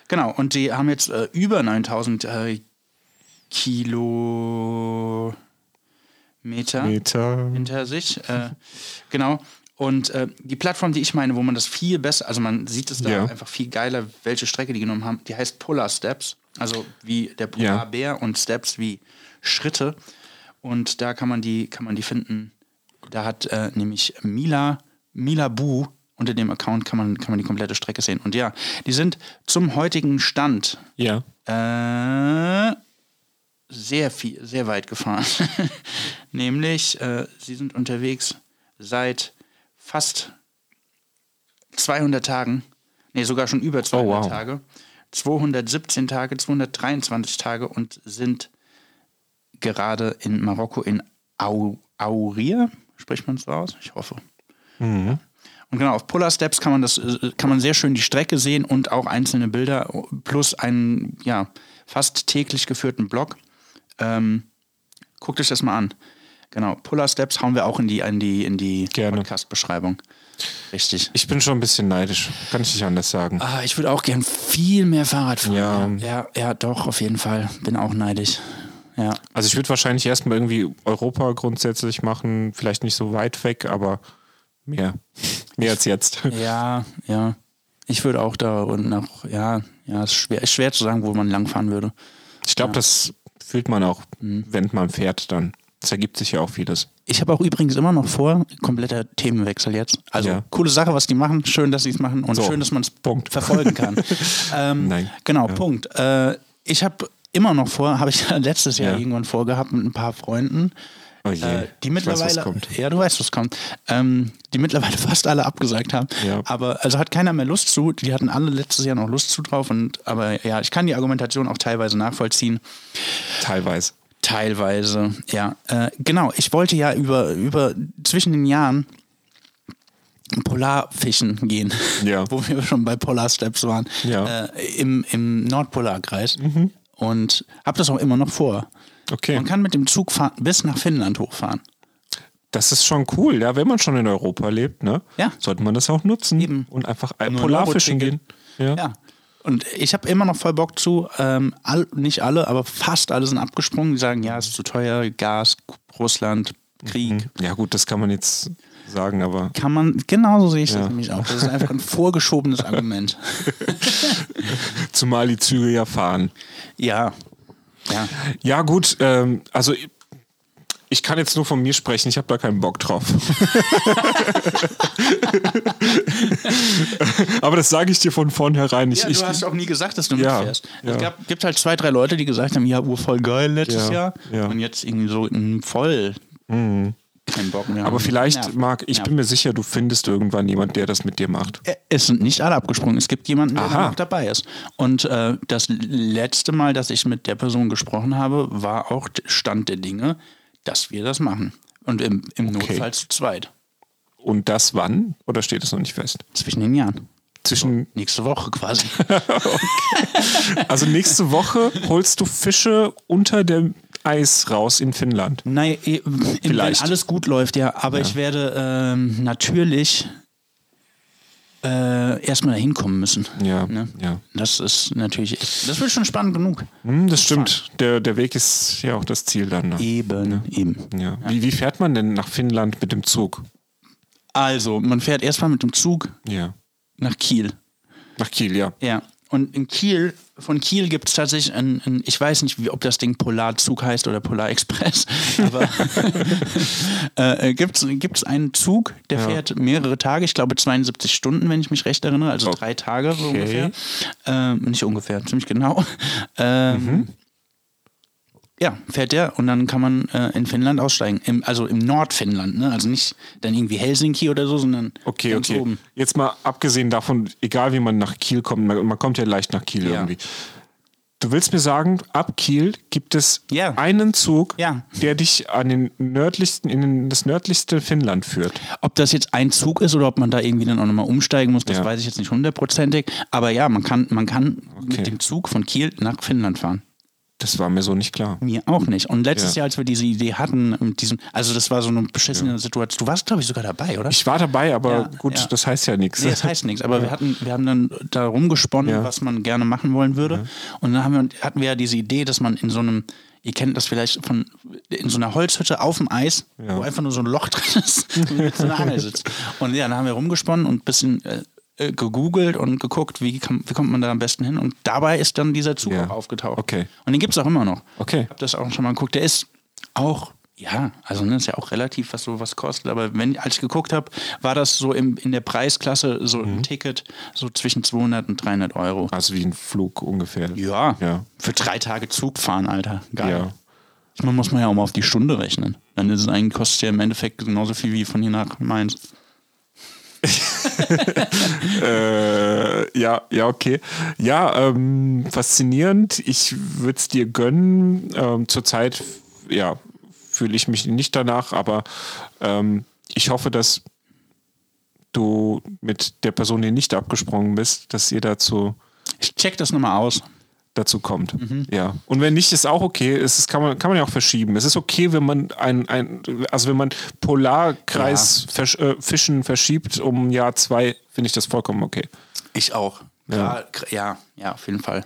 genau. Und die haben jetzt äh, über 9000 äh, Kilometer Meter. hinter sich. Äh, genau. Und äh, die Plattform, die ich meine, wo man das viel besser, also man sieht es da Ja. einfach viel geiler, welche Strecke die genommen haben, die heißt Polar Steps, also wie der Ja. Polarbär und Steps wie Schritte. Und da kann man die, kann man die finden. Da hat äh, nämlich Mila, Mila Bu, unter dem Account kann man, kann man die komplette Strecke sehen. Und ja, die sind zum heutigen Stand Ja. äh, sehr viel, sehr weit gefahren. Nämlich, äh, sie sind unterwegs seit fast 200 Tagen, nee, sogar schon über 200 Oh, wow. Tage, 217 Tage, 223 Tage und sind gerade in Marokko in Au Aurir, spricht man es so aus? Ich hoffe. Mhm. Und genau, auf Polar Steps kann man das, äh, kann man sehr schön die Strecke sehen und auch einzelne Bilder plus einen, ja, fast täglich geführten Blog. Ähm, guckt euch das mal an. Genau, Polar Steps hauen wir auch in die, in die, in die. Podcast-Beschreibung. Richtig. Ich bin schon ein bisschen neidisch. Kann ich nicht anders sagen. Ah, ich würde auch gern viel mehr Fahrrad fahren. Ja. ja, ja, doch, auf jeden Fall. Bin auch neidisch. Ja. Also ich würde wahrscheinlich erstmal irgendwie Europa grundsätzlich machen, vielleicht nicht so weit weg, aber mehr. Mehr als jetzt. Ja, ja. Ich würde auch da und nach, ja, ja, ist schwer, ist schwer zu sagen, wo man langfahren würde. Ich glaube, das fühlt man auch, Mhm. wenn man fährt dann. Es ergibt sich ja auch vieles. Ich habe auch übrigens immer noch vor, kompletter Themenwechsel jetzt. Also Ja. coole Sache, was die machen. Schön, dass sie es machen und So, schön, dass man es Punkt. verfolgen kann. ähm, Nein. Genau, Punkt. Äh, ich habe immer noch vor, habe ich letztes Jahr Ja. irgendwann vorgehabt mit ein paar Freunden, Oh je. äh, die weiß, mittlerweile, kommt. ja, du weißt, was kommt, ähm, die mittlerweile fast alle abgesagt haben. Ja. Aber also hat keiner mehr Lust zu. Die hatten alle letztes Jahr noch Lust zu drauf. Und aber ja, ich kann die Argumentation auch teilweise nachvollziehen. Teilweise. Teilweise, ja. Äh, genau, ich wollte ja über, über zwischen den Jahren Polarfischen gehen, Ja. wo wir schon bei Polar Steps waren, Ja. äh, im, im Nordpolarkreis. Und habe das auch immer noch vor. Okay. Man kann mit dem Zug fahren, bis nach Finnland hochfahren. Das ist schon cool, ja, wenn man schon in Europa lebt, ne? Ja. Sollte man das auch nutzen Eben. und einfach Nur Polarfischen gehen. Euro-Ticket. Ja. Und ich habe immer noch voll Bock zu, ähm, all, nicht alle, aber fast alle sind abgesprungen. Die sagen, ja, es ist zu teuer, Gas, Russland, Krieg. Ja, gut, das kann man jetzt sagen, aber Kann man, genauso sehe ich Ja. das nämlich auch. Das ist einfach ein vorgeschobenes Argument. zumal die Züge ja fahren. Ja. Ja. Ja, gut, ähm, also ich- kann jetzt nur von mir sprechen, ich habe da keinen Bock drauf. Aber das sage ich dir von vornherein. Ich, Ja, du hast auch nie gesagt, dass du Ja, mitfährst. ja. Es gab, gibt halt zwei, drei Leute, die gesagt haben, ja, voll geil letztes Ja, Jahr. ja. Und jetzt irgendwie so mm, voll keinen Bock mehr. aber vielleicht, Ja. Marc, ich Ja. bin mir sicher, du findest irgendwann jemand, der das mit dir macht. Es sind nicht alle abgesprungen. Es gibt jemanden, der Aha. noch dabei ist. Und äh, das letzte Mal, dass ich mit der Person gesprochen habe, war auch Stand der Dinge, dass wir das machen. Und im, im Notfall zu zweit. Und das wann? Oder steht es noch nicht fest? Zwischen den Jahren. Zwischen, Nächste Woche quasi. also nächste Woche holst du Fische unter dem Eis raus in Finnland. Nein, eh, wenn alles gut läuft, ja. Aber ich werde ähm, natürlich äh, erstmal dahin kommen müssen. Ja, Ne? ja. Das ist natürlich, das wird schon spannend genug. Hm, das stimmt. Der, der Weg ist ja auch das Ziel dann. Ne? Eben, eben. Ja. Wie, wie fährt man denn nach Finnland mit dem Zug? Also, man fährt erstmal mit dem Zug Ja. nach Kiel. Nach Kiel, ja. Ja. Und in Kiel, von Kiel gibt es tatsächlich ein, ein, ich weiß nicht, wie, ob das Ding Polarzug heißt oder Polarexpress, aber äh, gibt es einen Zug, der fährt mehrere Tage, ich glaube 72 Stunden, wenn ich mich recht erinnere, also drei Tage so Okay. ungefähr. Ähm, nicht ungefähr, ziemlich genau. Ähm, Ja, fährt der und dann kann man äh, in Finnland aussteigen. Im, also im Nordfinnland, ne? Also nicht dann irgendwie Helsinki oder so, sondern Okay, ganz okay. oben. Jetzt mal abgesehen davon, egal wie man nach Kiel kommt, man, man kommt ja leicht nach Kiel Ja. irgendwie. Du willst mir sagen, ab Kiel gibt es Ja. einen Zug, Ja. der dich an den nördlichsten, in das nördlichste Finnland führt. Ob das jetzt ein Zug ist oder ob man da irgendwie dann auch nochmal umsteigen muss, das weiß ich jetzt nicht hundertprozentig. Aber ja, man kann, man kann Okay. mit dem Zug von Kiel nach Finnland fahren. Das war mir so nicht klar. Mir auch nicht. Und letztes Ja. Jahr, als wir diese Idee hatten, mit diesem, also das war so eine beschissene Situation. Du warst, glaube ich, sogar dabei, oder? Ich war dabei, aber Ja, gut, ja. das heißt ja nichts. Nee, das heißt nichts, aber wir hatten, wir haben dann da rumgesponnen, Ja. was man gerne machen wollen würde. Und dann wir, hatten wir ja diese Idee, dass man in so einem, ihr kennt das vielleicht von, in so einer Holzhütte auf dem Eis, Ja. wo einfach nur so ein Loch drin ist, mit so einer Angel sitzt. Und ja, dann haben wir rumgesponnen und ein bisschen äh, äh, gegoogelt und geguckt, wie, kann, wie kommt man da am besten hin. Und dabei ist dann dieser Zug Ja. auch aufgetaucht. Okay. Und den gibt es auch immer noch. Okay. Ich habe das auch schon mal geguckt. Der ist auch, ja, also ne, ist ja auch relativ, was so was kostet. Aber wenn, als ich geguckt habe, war das so im, in der Preisklasse so Mhm. ein Ticket so zwischen 200 und 300 Euro. Also wie ein Flug ungefähr. Ja, Ja. für drei Tage Zug fahren, Alter. Geil. Ja. Man muss man ja auch mal auf die Stunde rechnen. Dann ist es eigentlich, kostet ja im Endeffekt genauso viel wie von hier nach Mainz. Äh, ja, ja, okay. Ja, ähm, faszinierend. Ich würde es dir gönnen. Ähm, zurzeit, ja, fühle ich mich nicht danach, aber ähm, ich hoffe, dass du mit der Person, die nicht abgesprungen bist, dass ihr dazu Ich check das nochmal aus. Dazu kommt. Mhm. Ja. Und wenn nicht, ist auch okay. Es ist, kann, man, kann man ja auch verschieben. Es ist okay, wenn man ein, ein also wenn man Polarkreis versch, äh, Fischen verschiebt um Jahr zwei, finde ich das vollkommen okay. Ich auch. Ja. Ja, ja, ja auf jeden Fall.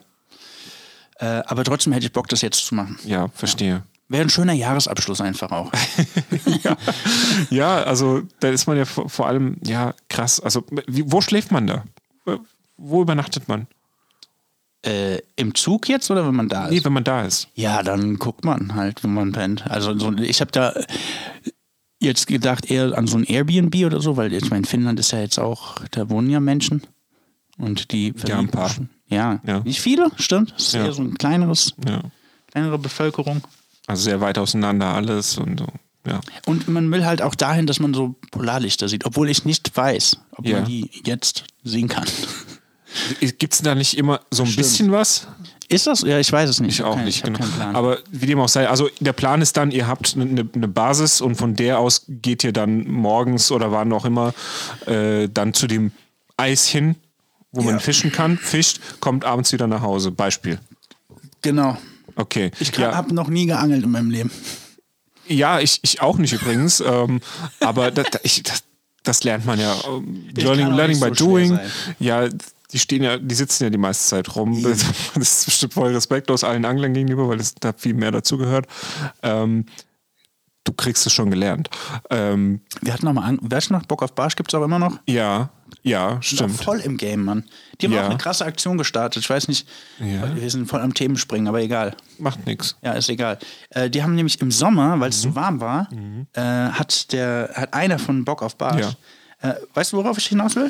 Äh, aber trotzdem hätte ich Bock, das jetzt zu machen. Ja, verstehe. Wäre ein schöner Jahresabschluss einfach auch. Ja, also da ist man ja vor, vor allem, ja, krass. Also, wie, wo schläft man da? Wo übernachtet man? Äh, Im Zug jetzt oder wenn man da ist? Nee, wenn man da ist. Ja, dann guckt man halt, wo man pennt. Also so, ich habe da jetzt gedacht eher an so ein Airbnb oder so, weil ich meine, Finnland ist ja jetzt auch, da wohnen ja Menschen und die Ja, ein paar. Ja, Ja. nicht viele, stimmt. Es ist Ja. eher so ein kleineres, Ja. kleinere Bevölkerung. Also sehr weit auseinander alles und so. Ja. Und man will halt auch dahin, dass man so Polarlichter sieht, obwohl ich nicht weiß, ob Ja. man die jetzt sehen kann. Gibt es da nicht immer so ein Stimmt. bisschen was? Ist das? Ja, ich weiß es nicht. Ich auch Kein- nicht, ich genau. Aber wie dem auch sei, also der Plan ist dann, ihr habt eine, eine Basis und von der aus geht ihr dann morgens oder wann auch immer äh, dann zu dem Eis hin, wo man Ja. fischen kann, fischt, kommt abends wieder nach Hause. Beispiel. genau. Okay. Ich ja, habe noch nie geangelt in meinem Leben. Ja, ich, ich auch nicht übrigens. ähm, aber das, ich, das, das lernt man ja. ähm, Learning, learning by so schwer doing. sein. Ja, die stehen ja, die sitzen ja die meiste Zeit rum. Das ist bestimmt voll respektlos allen Anglern gegenüber, weil es da viel mehr dazugehört. Ähm, du kriegst es schon gelernt. Ähm, Wir hatten noch mal, an, weißt du noch, Bock auf Barsch gibt es auch immer noch? ja, ja, stimmt. Voll im Game, Mann. Die haben Ja. auch eine krasse Aktion gestartet. Ich weiß nicht, Ja. wir sind voll am Themenspringen, aber egal. Macht nichts. Ja, ist egal. Äh, die haben nämlich im Sommer, weil Mhm. es so warm war, äh, hat der hat einer von Bock auf Barsch. Äh, weißt du, worauf ich hinaus will?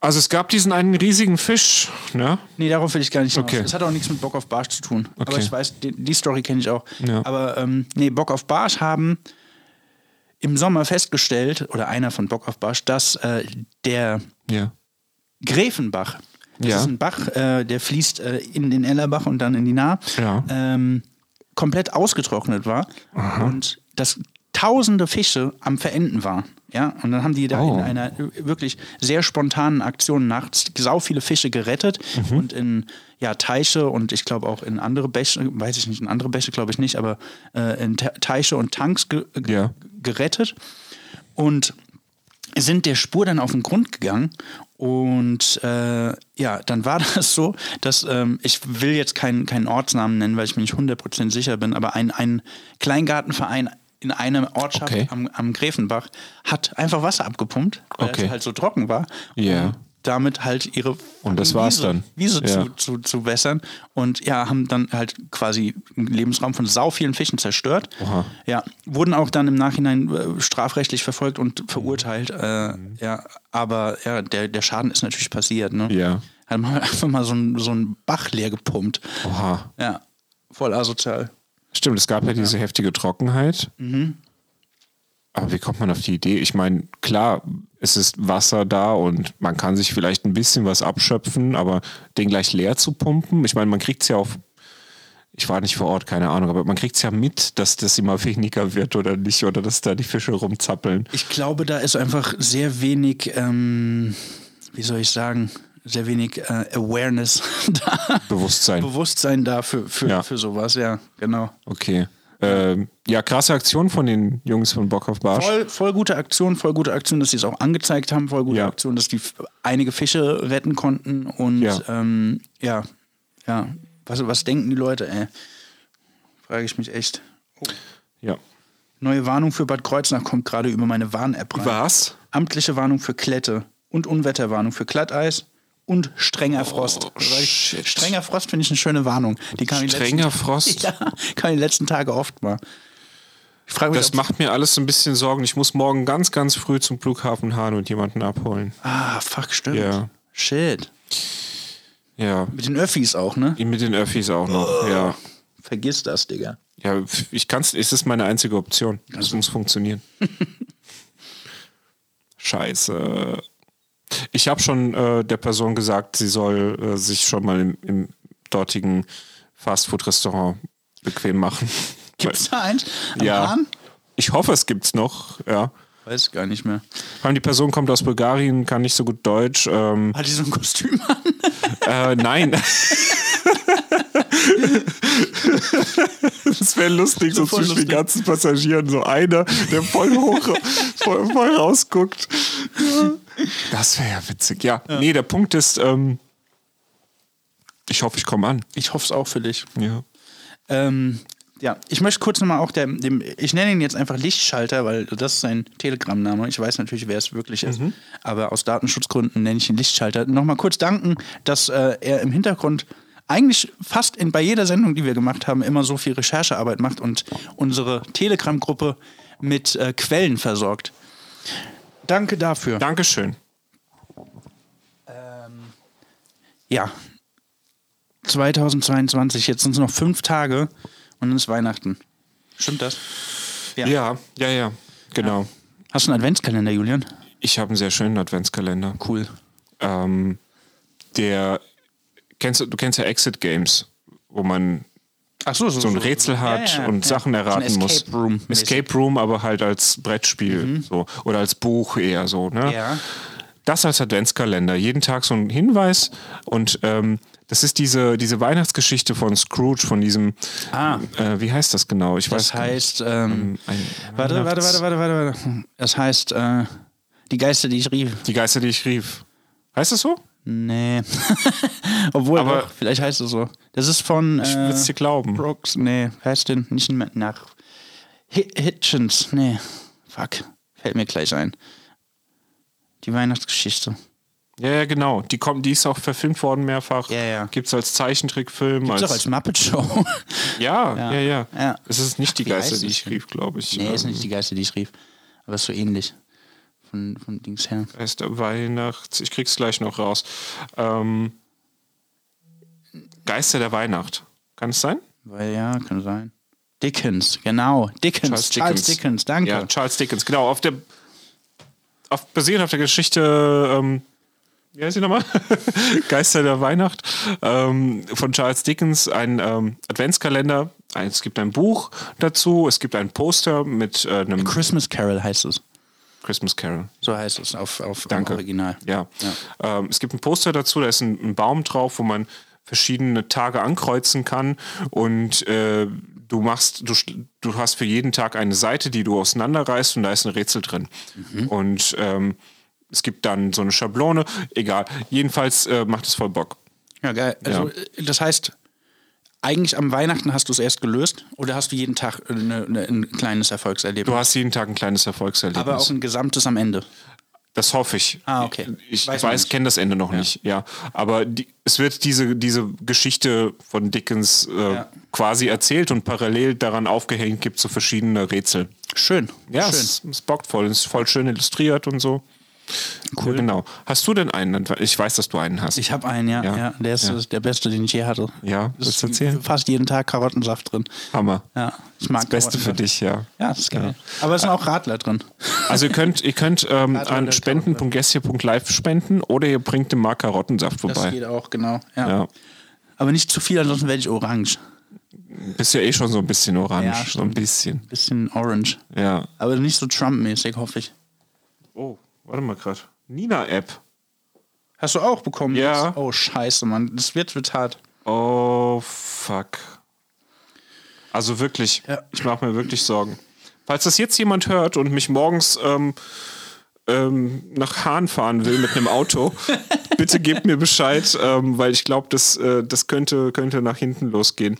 Also es gab diesen einen riesigen Fisch, ne? Nee, darauf will ich gar nicht hinaus. Okay. Es hat auch nichts mit Bock auf Barsch zu tun. Aber Okay. ich weiß, die, die Story kenne ich auch. Ja. Aber ähm, nee, Bock auf Barsch haben im Sommer festgestellt, oder einer von Bock auf Barsch, dass äh, der Ja. Gräfenbach, das Ja. ist ein Bach, äh, der fließt äh, in den Ellerbach und dann in die Nahe, ähm, komplett ausgetrocknet war und dass tausende Fische am Verenden waren. Ja, und dann haben die da Oh. in einer wirklich sehr spontanen Aktion nachts sau viele Fische gerettet Mhm. und in ja, Teiche und ich glaube auch in andere Bäche, weiß ich nicht, in andere Bäche glaube ich nicht, aber äh, in Te- Teiche und Tanks ge ge- Ja. gerettet und sind der Spur dann auf den Grund gegangen und äh, ja, dann war das so, dass ähm, ich will jetzt keinen, keinen Ortsnamen nennen, weil ich mir nicht 100% sicher bin, aber ein, ein Kleingartenverein in einer Ortschaft Okay. am, am Gräfenbach hat einfach Wasser abgepumpt, weil Okay. es halt so trocken war. Ja. Um damit halt ihre Und das war's Wiese, dann. Wiese Ja. zu, zu, zu wässern und ja, haben dann halt quasi einen Lebensraum von sau vielen Fischen zerstört. Oha. Ja, wurden auch dann im Nachhinein äh, strafrechtlich verfolgt und verurteilt. Äh, ja, aber ja, der, der Schaden ist natürlich passiert. Ne? Ja. Hat man einfach mal so einen so Bach leer gepumpt. Oha. Ja, voll asozial. Stimmt, es gab ja diese heftige Trockenheit. Aber wie kommt man auf die Idee? Ich meine, klar, es ist Wasser da und man kann sich vielleicht ein bisschen was abschöpfen, aber den gleich leer zu pumpen, ich meine, man kriegt es ja auf. Ich war nicht vor Ort, keine Ahnung, aber man kriegt es ja mit, dass das immer weniger wird oder nicht, oder dass da die Fische rumzappeln. Ich glaube, da ist einfach sehr wenig, ähm, wie soll ich sagen, sehr wenig äh, Awareness da. Bewusstsein. Bewusstsein da für, für, Ja. für sowas, ja, genau. Okay. Ähm, ja, krasse Aktion von den Jungs von Bock auf Barsch. Voll, voll gute Aktion, voll gute Aktion, dass sie es auch angezeigt haben, voll gute Ja. Aktion, dass die einige Fische retten konnten und Ja. ja, ähm, ja, ja. Was, was denken die Leute, ey? Frage ich mich echt. Ja. Neue Warnung für Bad Kreuznach kommt gerade über meine Warn-App rein. Was? Amtliche Warnung für Klette und Unwetterwarnung für Glatteis und strenger Frost. Weil ich- shit. strenger Frost finde ich eine schöne Warnung. Die kam Strenger letzten, Frost? Ja, kam die letzten Tage oft mal. Ich frage mich, Das macht mir alles so ein bisschen Sorgen. Ich muss morgen ganz, ganz früh zum Flughafen fahren und jemanden abholen. Ah, fuck, stimmt. Ja. Shit. Ja. Mit den Öffis auch, ne? Mit den Öffis auch noch. Ja. Vergiss das, Digga. Ja, ich kann's, es ist meine einzige Option. Das muss funktionieren. Scheiße. Ich habe schon äh, der Person gesagt, sie soll äh, sich schon mal im, im dortigen Fastfood-Restaurant bequem machen. Gibt's da eins? Am Ja. Hahn? Ich hoffe, es gibt's noch. Ja. Weiß gar nicht mehr. Vor allem die Person kommt aus Bulgarien, kann nicht so gut Deutsch. Ähm, Hat die so ein Kostüm an? äh, nein. das wäre lustig, so zwischen den lustig. ganzen Passagieren so einer, der voll hoch, voll, voll rausguckt. Das wäre ja witzig. Ja, nee, der Punkt ist, ähm, ich hoffe, ich komme an. Ich hoffe es auch für dich. Ja. Ähm, ja, ich möchte kurz nochmal auch dem, dem, ich nenne ihn jetzt einfach Lichtschalter, weil das ist sein Telegram-Name. Ich weiß natürlich, wer es wirklich ist, aber aus Datenschutzgründen nenne ich ihn Lichtschalter. Nochmal kurz danken, dass äh, er im Hintergrund eigentlich fast in, bei jeder Sendung, die wir gemacht haben, immer so viel Recherchearbeit macht und unsere Telegram-Gruppe mit äh, Quellen versorgt. Danke dafür. Dankeschön. Ja. 2022, jetzt sind es noch fünf Tage und dann ist Weihnachten. Stimmt das? Ja. Ja, ja, ja, genau. Hast du einen Adventskalender, Julian? Ich habe einen sehr schönen Adventskalender. Cool. Ähm, der, kennst du, du kennst ja Exit Games, wo man Ach so, so ein Rätsel hat ja, ja, und ja. Sachen erraten so ein muss. Escape Room. Mhm. Escape Room, aber halt als Brettspiel so oder als Buch eher so. Ne? Ja. Das als Adventskalender. Jeden Tag so ein Hinweis und ähm, Das ist diese, diese Weihnachtsgeschichte von Scrooge, von diesem. Ah. Äh, wie heißt das genau? Ich weiß Das heißt, ähm, Ein warte, warte, warte, warte, warte, warte. Das heißt, äh, die Geister, die ich rief. Die Geister, die ich rief. Heißt das so? Nee. Obwohl, Aber- doch, vielleicht heißt es so. Das ist von Ich äh, es dir glauben. Brooks. Nee, heißt denn? Nicht mehr nach. Hi- Hitchens. Nee. Fuck. Fällt mir gleich ein. Die Weihnachtsgeschichte. Ja, ja, genau. Die, kommt, die ist auch verfilmt worden mehrfach. Ja, ja. Gibt es als Zeichentrickfilm. Gibt's als, auch als Muppet Show. ja, ja, Ja. ja, Ja. Es ist nicht die Wie Geister, die es ich rief, glaube ich. nee, ist Ähm, nicht die Geister, die ich rief. Aber ist so ähnlich. Von, von Dings her. Geister Weihnachts. Ich krieg's gleich noch raus. Ähm, Geister der Weihnacht. Kann es sein? Weil ja, kann sein. Dickens, genau. Dickens. Charles Dickens, danke. Ja, Charles Dickens, genau. Auf der, auf, basierend auf der Geschichte, ähm, wie heißt sie nochmal? Geister der Weihnacht ähm, von Charles Dickens, ein ähm, Adventskalender. Es gibt ein Buch dazu, es gibt ein Poster mit äh, einem Christmas Carol heißt es. Christmas Carol. So heißt es auf, auf Danke. Original. Ja. Ähm, es gibt ein Poster dazu, da ist ein, ein Baum drauf, wo man verschiedene Tage ankreuzen kann und äh, du machst, du, du hast für jeden Tag eine Seite, die du auseinanderreißt und da ist ein Rätsel drin. Und ähm, es gibt dann so eine Schablone, egal. Jedenfalls äh, macht es voll Bock. Ja, geil. Also, äh, das heißt, eigentlich am Weihnachten hast du es erst gelöst oder hast du jeden Tag eine, eine, ein kleines Erfolgserlebnis? Du hast jeden Tag ein kleines Erfolgserlebnis. aber auch ein gesamtes am Ende. Das hoffe ich. Ah, okay. Ich Weiß weiß, kenne das Ende noch nicht, ja. Aber die, es wird diese, diese Geschichte von Dickens äh, Ja. quasi erzählt und parallel daran aufgehängt gibt es so verschiedene Rätsel. Schön. Ja, Schön. es, es bockt voll. Es ist voll schön illustriert und so. Cool. Ja, genau. Hast du denn einen? Ich weiß, dass du einen hast. Ich habe einen, ja. Ja. ja. Der ist Ja. das- der beste, den ich je hatte. Ja, willst ist du erzählen? fast jeden Tag Karottensaft drin. Hammer. Ja, ich mag Das Beste für dich, ja. Ja, das ist geil. Aber es sind auch Radler drin. Also ihr könnt, ihr könnt ähm, an der spenden.gestia.live spenden oder ihr bringt dem Mark Karottensaft Das vorbei. geht auch, genau. Ja. Aber nicht zu viel, ansonsten werde ich orange. Bist ja eh schon so ein bisschen orange. Ja, so ein bisschen. Bisschen orange. Ja. Aber nicht so Trump-mäßig, hoffe ich. Oh, warte mal gerade. Nina-App. Hast du auch bekommen? Ja. Oh, scheiße, Mann. Das wird, wird hart. Oh, fuck. Also wirklich, Ja. ich mache mir wirklich Sorgen. Falls das jetzt jemand hört und mich morgens ähm, ähm, nach Hahn fahren will mit einem Auto, bitte gebt mir Bescheid, ähm, weil ich glaube, das, äh, das könnte, könnte nach hinten losgehen.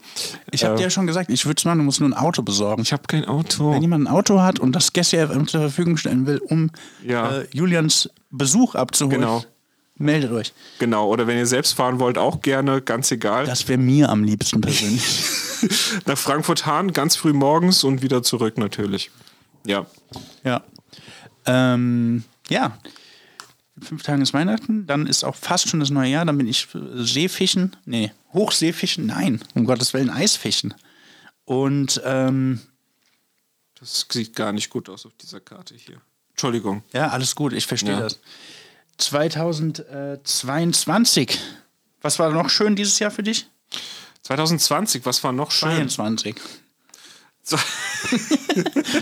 Ich habe Äh, dir ja schon gesagt, ich würde es machen, du musst nur ein Auto besorgen. ich habe kein Auto. Wenn jemand ein Auto hat und das Gäste FM zur Verfügung stellen will, um Ja. äh, Julians Besuch abzuholen, Genau. meldet euch. Genau, oder wenn ihr selbst fahren wollt, auch gerne, ganz egal. Das wäre mir am liebsten persönlich. Nach Frankfurt-Hahn, ganz früh morgens und wieder zurück natürlich. Ja. ja. Ähm, ja. In fünf Tagen ist Weihnachten, dann ist auch fast schon das neue Jahr, dann bin ich äh, Seefischen, nee, Hochseefischen, nein, um Gottes Willen Eisfischen. Und ähm, Das sieht gar nicht gut aus auf dieser Karte hier. Entschuldigung. Ja, alles gut, ich verstehe Ja. das. 2022. Was war noch schön dieses Jahr für dich? 2020, was war noch schön? 22.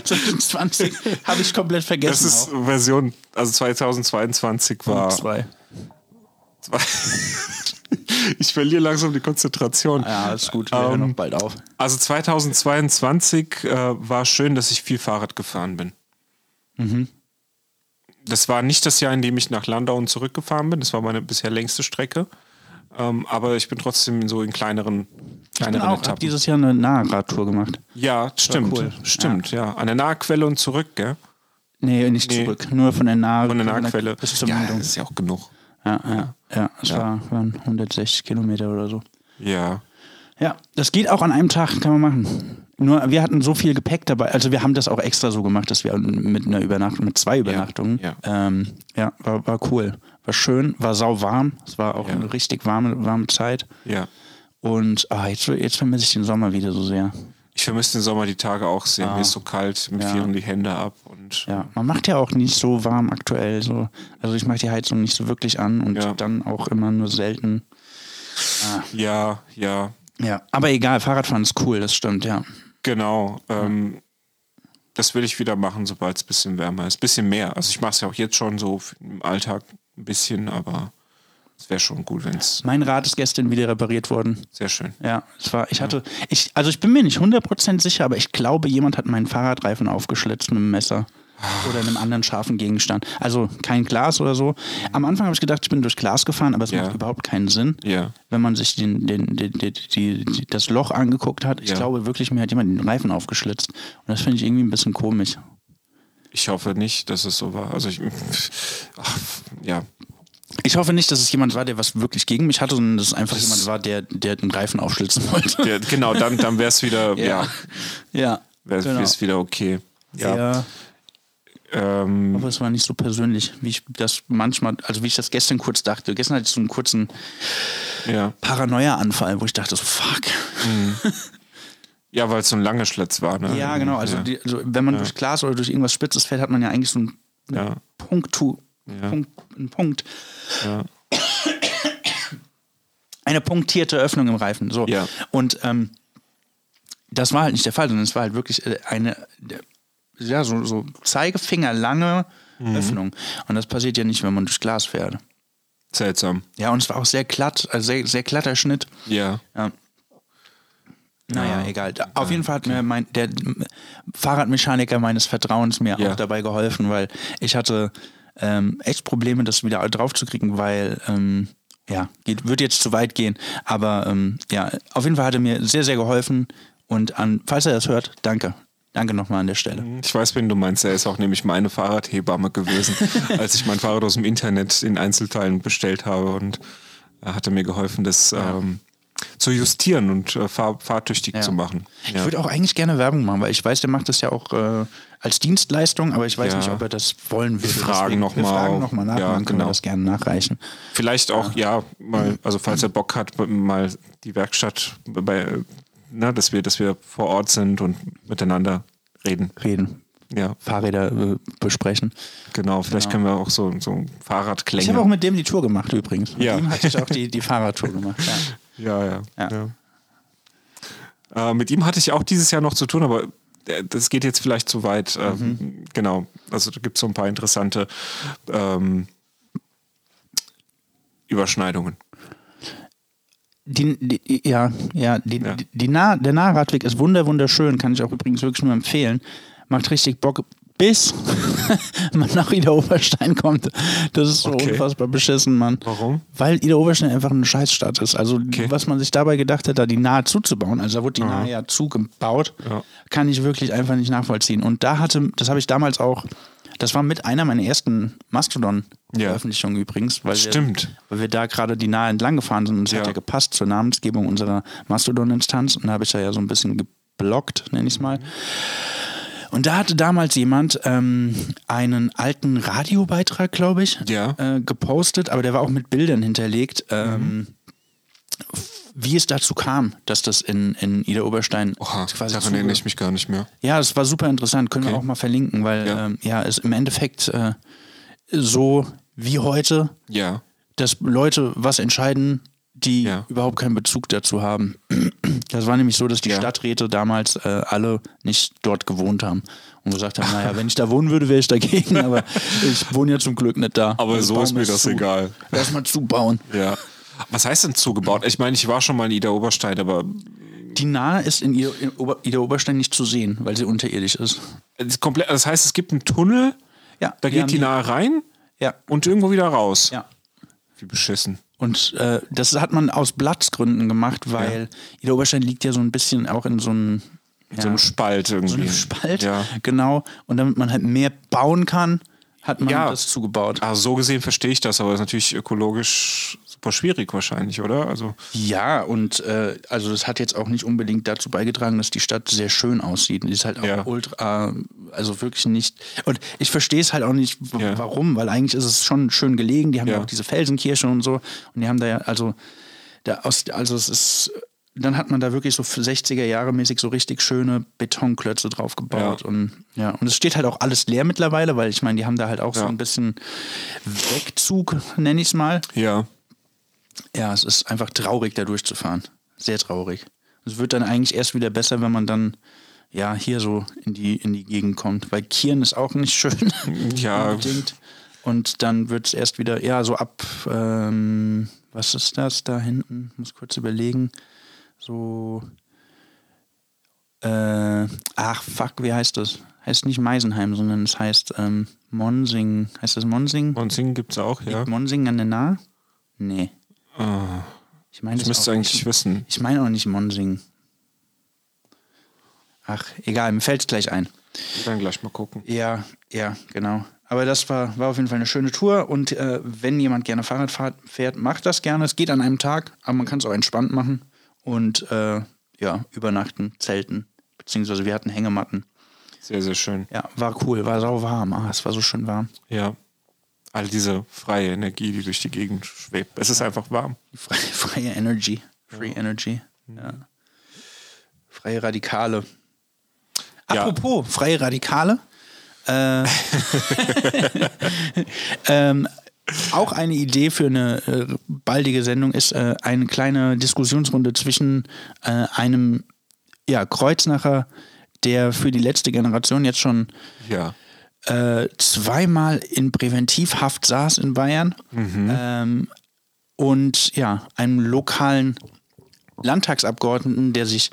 2020 habe ich komplett vergessen. Das ist auch. Version, also 2022 war. zwei. zwei- ich verliere langsam die Konzentration. Ja, alles gut, wir hören Ähm, noch bald auf. Also 2022 äh, war schön, dass ich viel Fahrrad gefahren bin. Mhm. Das war nicht das Jahr, in dem ich nach Landau und zurückgefahren bin. Das war meine bisher längste Strecke. Ähm, aber ich bin trotzdem so in kleineren, Ich bin kleineren auch, habe Etappen. dieses Jahr eine Nahradtour gemacht. Ja, stimmt. cool. Stimmt, ja. An der Nahquelle und zurück, gell? Nee, nicht Nee. zurück, nur von der Nahe. Von der Nahquelle. Bis zur Ja, das ist ja auch genug. Ja, ja, ja, es War, waren 160 Kilometer oder so. Ja. Ja, das geht auch an einem Tag, kann man machen. Nur wir hatten so viel Gepäck dabei. Also wir haben das auch extra so gemacht, dass wir mit einer Übernachtung, mit zwei Übernachtungen. ja. Ähm, ja war, war cool. War schön, war sau warm. Es war auch Ja. eine richtig warme, warme Zeit. Ja. Und ah, jetzt, jetzt vermisse ich den Sommer wieder so sehr. Ich vermisse den Sommer die Tage auch sehr. Mir ist so kalt, mir Ja. frieren die Hände ab und Ja, man macht ja auch nicht so warm aktuell. So. Also ich mache die Heizung nicht so wirklich an und Ja. dann auch immer nur selten. ja, ja, Ja, aber egal, Fahrradfahren ist cool, das stimmt, ja. genau. Ähm, das will ich wieder machen, sobald es ein bisschen wärmer ist. Bisschen mehr. Also ich mache es ja auch jetzt schon so im Alltag ein bisschen, aber Es wäre schon gut, wenn es. Mein Rad ist gestern wieder repariert worden. Sehr schön. Ja, es war, ich hatte, ich, also ich bin mir nicht 100% sicher, aber ich glaube, jemand hat meinen Fahrradreifen aufgeschlitzt mit einem Messer. Oder einem anderen scharfen Gegenstand. Also kein Glas oder so. Am Anfang habe ich gedacht, ich bin durch Glas gefahren, aber es Ja. macht überhaupt keinen Sinn. Ja. Wenn man sich den, den, den, die, die, die, das Loch angeguckt hat, ich Ja. glaube wirklich, mir hat jemand den Reifen aufgeschlitzt. Und das finde ich irgendwie ein bisschen komisch. Ich hoffe nicht, dass es so war. Also ich. Ach, ja. Ich hoffe nicht, dass es jemand war, der was wirklich gegen mich hatte, sondern dass es einfach jemand war, der, der den Reifen aufschlitzen wollte. Der, genau, dann, dann wäre es wieder, ja, Ja. wäre genau. es wieder okay. Ja. ja. Ähm, Aber es war nicht so persönlich, wie ich das manchmal, also wie ich das gestern kurz dachte. Gestern hatte ich so einen kurzen ja. Paranoia-Anfall, wo ich dachte so, fuck. ja, weil es so ein langer Schlitz war. Ne? Ja, genau. Also, ja. Die, also wenn man durch Glas oder durch irgendwas Spitzes fällt, hat man ja eigentlich so einen Ja. Punkt, Ja. Punkt, einen Punkt. Ja. Eine punktierte Öffnung im Reifen. So. Ja. Und ähm, das war halt nicht der Fall, sondern es war halt wirklich äh, eine, äh, ja, so, so Zeigefingerlange Mhm. Öffnung. Und das passiert ja nicht, wenn man durch Glas fährt. Seltsam. Ja, und es war auch sehr glatt, also sehr, sehr glatter Schnitt. Ja. Ja. Naja, Ja. egal. Auf jeden Fall hat mir mein, der Fahrradmechaniker meines Vertrauens mir Ja. auch dabei geholfen, weil ich hatte ähm, echt Probleme, das wieder draufzukriegen, weil, ähm, ja, geht, wird jetzt zu weit gehen. Aber ähm, ja, auf jeden Fall hat er mir sehr, sehr geholfen. Und an, falls er das hört, danke. Danke nochmal an der Stelle. Ich weiß, wen du meinst. Er ist auch nämlich meine Fahrradhebamme gewesen, als ich mein Fahrrad aus dem Internet in Einzelteilen bestellt habe. Und er hatte mir geholfen, das ähm, zu justieren und äh, fahr fahrtüchtig Ja. zu machen. Ich würde auch eigentlich gerne Werbung machen, weil ich weiß, der macht das ja auch äh, als Dienstleistung, aber ich weiß Ja. nicht, ob er das wollen würde. fragen Deswegen- noch wir fragen nochmal nach, Ja, dann können genau. wir das gerne nachreichen. Vielleicht auch, ja, mal, also falls er Bock hat, mal die Werkstatt bei, na, dass wir, dass wir vor Ort sind und miteinander reden. Reden, Ja, Fahrräder äh, besprechen. genau. Vielleicht können wir auch so, so Ich Fahrradklänge. habe auch mit dem die Tour gemacht übrigens. Mit Ja. ihm hatte ich auch die, die Fahrradtour gemacht. Ja. Ja, ja. Ja. ja. Äh, mit ihm hatte ich auch dieses Jahr noch zu tun, aber äh, das geht jetzt vielleicht zu weit. Ähm, Mhm. Genau. Also da gibt es so ein paar interessante ähm, Überschneidungen. Die, die, ja, ja, die, Ja. Die, die nah, der Nahradweg ist wunder wunderschön, kann ich auch übrigens wirklich nur empfehlen. Macht richtig Bock, bis man nach Ida Oberstein kommt. Das ist so Okay. unfassbar beschissen, Mann. Warum? Weil Ida Oberstein einfach eine Scheißstadt ist. Also Okay. was man sich dabei gedacht hat, da die Nahe zuzubauen, also da wurde die Nahe ja zugebaut, Ja. kann ich wirklich einfach nicht nachvollziehen. Und da hatte, das habe ich damals auch, das war mit einer meiner ersten Mastodon-Veröffentlichungen übrigens, weil Stimmt. Wir, weil wir da gerade die Nahe entlang gefahren sind und es Ja. hat ja gepasst zur Namensgebung unserer Mastodon-Instanz und da habe ich da ja so ein bisschen geblockt, nenne ich es mal. Und da hatte damals jemand ähm, einen alten Radiobeitrag, glaube ich, Ja. äh, gepostet, aber der war auch mit Bildern hinterlegt, ähm, wie es dazu kam, dass das in, in Ida Oberstein Oha, quasi daran erinnere ich mich gar nicht mehr. Ja, das war super interessant, können wir Okay. auch mal verlinken, weil Ja. ja, ähm, ja es im Endeffekt äh, so wie heute, Ja. dass Leute was entscheiden, die Ja. überhaupt keinen Bezug dazu haben. Das war nämlich so, dass die Ja. Stadträte damals äh, alle nicht dort gewohnt haben und gesagt haben, naja, wenn ich da wohnen würde, wäre ich dagegen, aber ich wohne ja zum Glück nicht da. Aber Also so ist mir das zu. egal. Lass mal zubauen. Ja. Was heißt denn zugebaut? Ich meine, ich war schon mal in Ida Oberstein, aber Die Nahe ist in Ida, in Ober, Ida Oberstein nicht zu sehen, weil sie unterirdisch ist. ist komplett, das heißt, es gibt einen Tunnel, Ja, da geht die nahe rein Ja, und irgendwo wieder raus. ja. Wie beschissen. Und äh, das hat man aus Platzgründen gemacht, weil Ida Oberstein liegt ja so ein bisschen auch in so einem, ja, So Spalt irgendwie. so einem Spalt. Ja. Genau. Und damit man halt mehr bauen kann, hat man Ja. das zugebaut. Also so gesehen verstehe ich das, aber ist natürlich ökologisch super schwierig wahrscheinlich, oder? Also Ja, und äh, also das hat jetzt auch nicht unbedingt dazu beigetragen, dass die Stadt sehr schön aussieht. Die ist halt auch Ja. ultra, also wirklich nicht. Und ich verstehe es halt auch nicht, Ja. warum, weil eigentlich ist es schon schön gelegen. Die haben ja, Ja. auch diese Felsenkirche und so. Und die haben da ja, also, da aus, also es ist. Dann hat man da wirklich so 60er Jahre mäßig so richtig schöne Betonklötze drauf gebaut. Ja. Und ja, und es steht halt auch alles leer mittlerweile, weil ich meine, die haben da halt auch so Ja. ein bisschen Wegzug, nenne ich es mal. ja. Ja, es ist einfach traurig, da durchzufahren. Sehr traurig. Es wird dann eigentlich erst wieder besser, wenn man dann ja hier so in die, in die Gegend kommt. Weil Kieren ist auch nicht schön. Ja. Unbedingt. Und dann wird es erst wieder, ja, so ab, ähm, was ist das da hinten? Muss kurz überlegen. So, äh, ach fuck, wie heißt das? Heißt nicht Meisenheim, sondern es heißt ähm, Monsing. Heißt das Monsing? Monsing gibt es auch, ja. Liegt Monsing an der Nahe? Nee. Ah, Ich meine, ich das müsste auch eigentlich nicht. wissen. Ich meine auch nicht Monsing. Ach, egal, mir fällt es gleich ein. Dann gleich mal gucken. Ja, ja, genau. Aber das war, war auf jeden Fall eine schöne Tour und äh, wenn jemand gerne Fahrrad fährt, macht das gerne. Es geht an einem Tag, aber man kann es auch entspannt machen und äh, ja, übernachten, zelten, beziehungsweise wir hatten Hängematten. Sehr, sehr schön. Ja, war cool, war sau warm. Ah, es war so schön warm. Ja. All diese freie Energie, die durch die Gegend schwebt. Es ist einfach warm. Freie, freie Energy. Free Energy. Ja. Freie Radikale. Ja. Apropos freie Radikale. Äh, ähm, auch eine Idee für eine äh, baldige Sendung ist äh, eine kleine Diskussionsrunde zwischen äh, einem ja, Kreuznacher, der für die letzte Generation jetzt schon Ja. äh, zweimal in Präventivhaft saß in Bayern ähm, und ja, einem lokalen Landtagsabgeordneten, der sich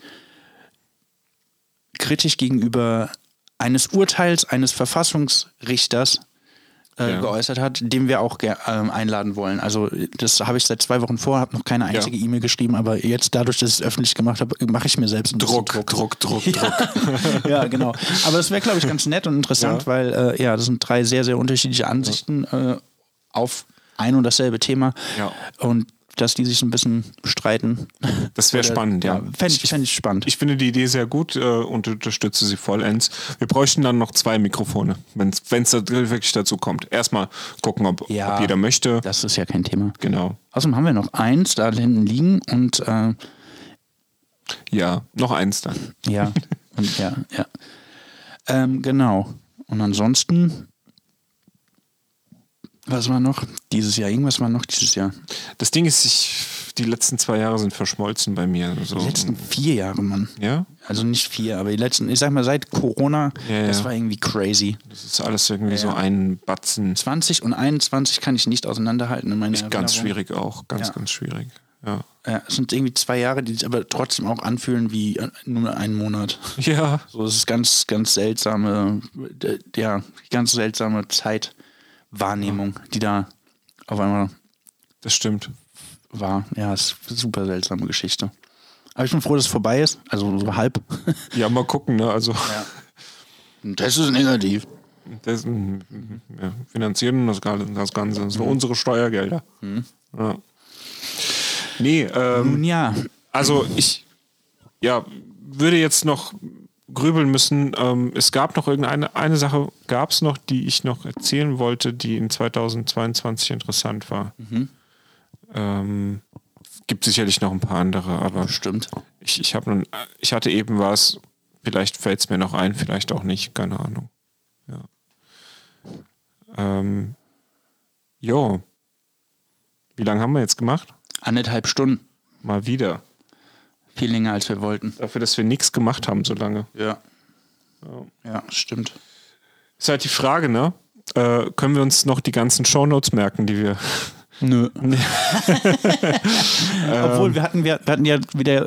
kritisch gegenüber eines Urteils eines Verfassungsrichters äh, Ja. geäußert hat, den wir auch ähm, einladen wollen. Also das habe ich seit zwei Wochen vor, habe noch keine einzige E-Mail geschrieben, aber jetzt dadurch, dass ich es öffentlich gemacht habe, mache ich mir selbst ein bisschen Druck, Druck, Druck, Druck. ja, genau. Aber das wäre, glaube ich, ganz nett und interessant, Ja. weil äh, ja, das sind drei sehr, sehr unterschiedliche Ansichten äh, auf ein und dasselbe Thema. Ja. Und dass die sich ein bisschen streiten. Das wäre spannend, ja. Fände ich, fänd ich spannend. Ich finde die Idee sehr gut äh, und unterstütze sie vollends. Wir bräuchten dann noch zwei Mikrofone, wenn es wirklich dazu kommt. Erstmal gucken, ob, Ja. ob jeder möchte. das ist ja kein Thema. Genau. Außerdem haben wir noch eins da hinten liegen und äh, Ja, noch eins dann. ja, und ja, ja. Ähm, genau. Und ansonsten, was war noch? Dieses Jahr, irgendwas war noch dieses Jahr. Das Ding ist, ich, die letzten zwei Jahre sind verschmolzen bei mir. So. Die letzten vier Jahre, Mann. ja, Also nicht vier, aber die letzten, ich sag mal, seit Corona, Ja, das ja. war irgendwie crazy. das ist alles irgendwie so ein Batzen. 20 und 21 kann ich nicht auseinanderhalten in meiner Ist ganz schwierig auch. Ganz, Ja. ganz schwierig. Ja. Ja, es sind irgendwie zwei Jahre, die sich aber trotzdem auch anfühlen wie äh, nur einen Monat. Ja, So, es ist ganz, ganz seltsame, äh, ja, ganz seltsame Zeitwahrnehmung, die da auf einmal das stimmt. war. Ja, es ist eine super seltsame Geschichte. Aber ich bin froh, dass es vorbei ist. Also so halb. Ja, mal gucken, ne? Also Das ist negativ. das, mm, ja, finanzieren das, Ganze- das sind unsere Steuergelder. Ja. Nee, ähm, ja, Also ich ja, würde jetzt noch grübeln müssen. Ähm, es gab noch irgendeine eine Sache, gab es noch, die ich noch erzählen wollte, die in 2022 interessant war. Ähm, gibt sicherlich noch ein paar andere, aber stimmt. ich, ich, hab nun, ich hatte eben was, vielleicht fällt es mir noch ein, vielleicht auch nicht, keine Ahnung. Ja. Ähm, jo. Wie lange haben wir jetzt gemacht? Anderthalb Stunden. Mal wieder. Viel länger, als wir wollten. Dafür, dass wir nichts gemacht haben so lange. Ja. Ja, stimmt. Ist halt die Frage, ne? Äh, können wir uns noch die ganzen Shownotes merken, die wir. Nö. Obwohl, wir hatten, wir, wir hatten ja wieder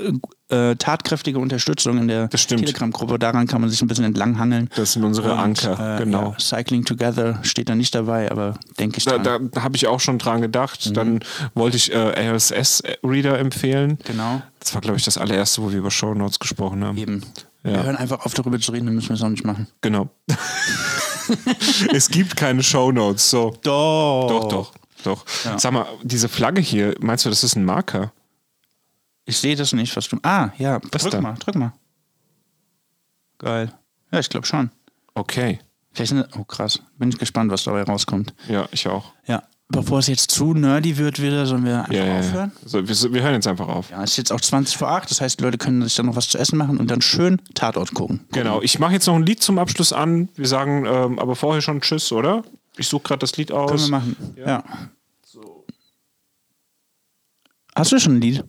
äh, tatkräftige Unterstützung in der. Telegram-Gruppe. Daran kann man sich ein bisschen entlanghangeln. Das sind unsere Und, Anker, äh, genau. Ja, Cycling Together steht da nicht dabei, aber denke ich Da, dran. da habe ich auch schon dran gedacht. Mhm. Dann wollte ich äh, RSS-Reader empfehlen. genau. Das war, glaube ich, das allererste, wo wir über Shownotes gesprochen haben. Eben. Ja. Wir hören einfach auf, darüber zu reden, dann müssen wir es auch nicht machen. Genau. es gibt keine Shownotes. So. Doch. Doch, doch, doch. Ja. Sag mal, diese Flagge hier, meinst du, das ist ein Marker? Ich sehe das nicht, was du. Ah, ja, Das drück da. mal, drück mal. Geil. Ja, ich glaube schon. Okay. Vielleicht eine, oh krass. Bin ich gespannt, was dabei rauskommt. Ja, ich auch. Ja. Bevor es jetzt zu nerdy wird wieder, sollen wir einfach Ja, ja, ja. aufhören? So, wir, wir hören jetzt einfach auf. Ja, es ist jetzt auch 20 vor 8, das heißt, die Leute können sich dann noch was zu essen machen und dann schön Tatort gucken. Genau, ich mache jetzt noch ein Lied zum Abschluss an. Wir sagen ähm, aber vorher schon Tschüss, oder? Ich suche gerade das Lied aus. Können wir machen. Ja. Hast du schon ein Lied?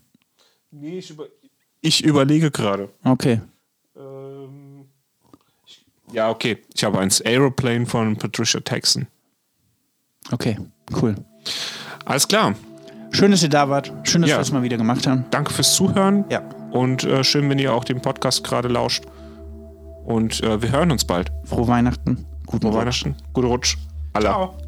Nee, ich, über ich überlege gerade. Okay. Ähm, ich- ja, okay. Ich habe eins. Aeroplane von Patricia Texan. Okay, cool. Alles klar. Schön, dass ihr da wart. Schön, dass Ja. wir das mal wieder gemacht haben. Danke fürs Zuhören. Ja. Und äh, schön, wenn ihr auch dem Podcast gerade lauscht. Und äh, wir hören uns bald. Frohe Weihnachten. Guten Frohe Rutsch. Weihnachten. Guten Rutsch. Allah. Ciao.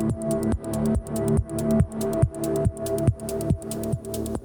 Thank you.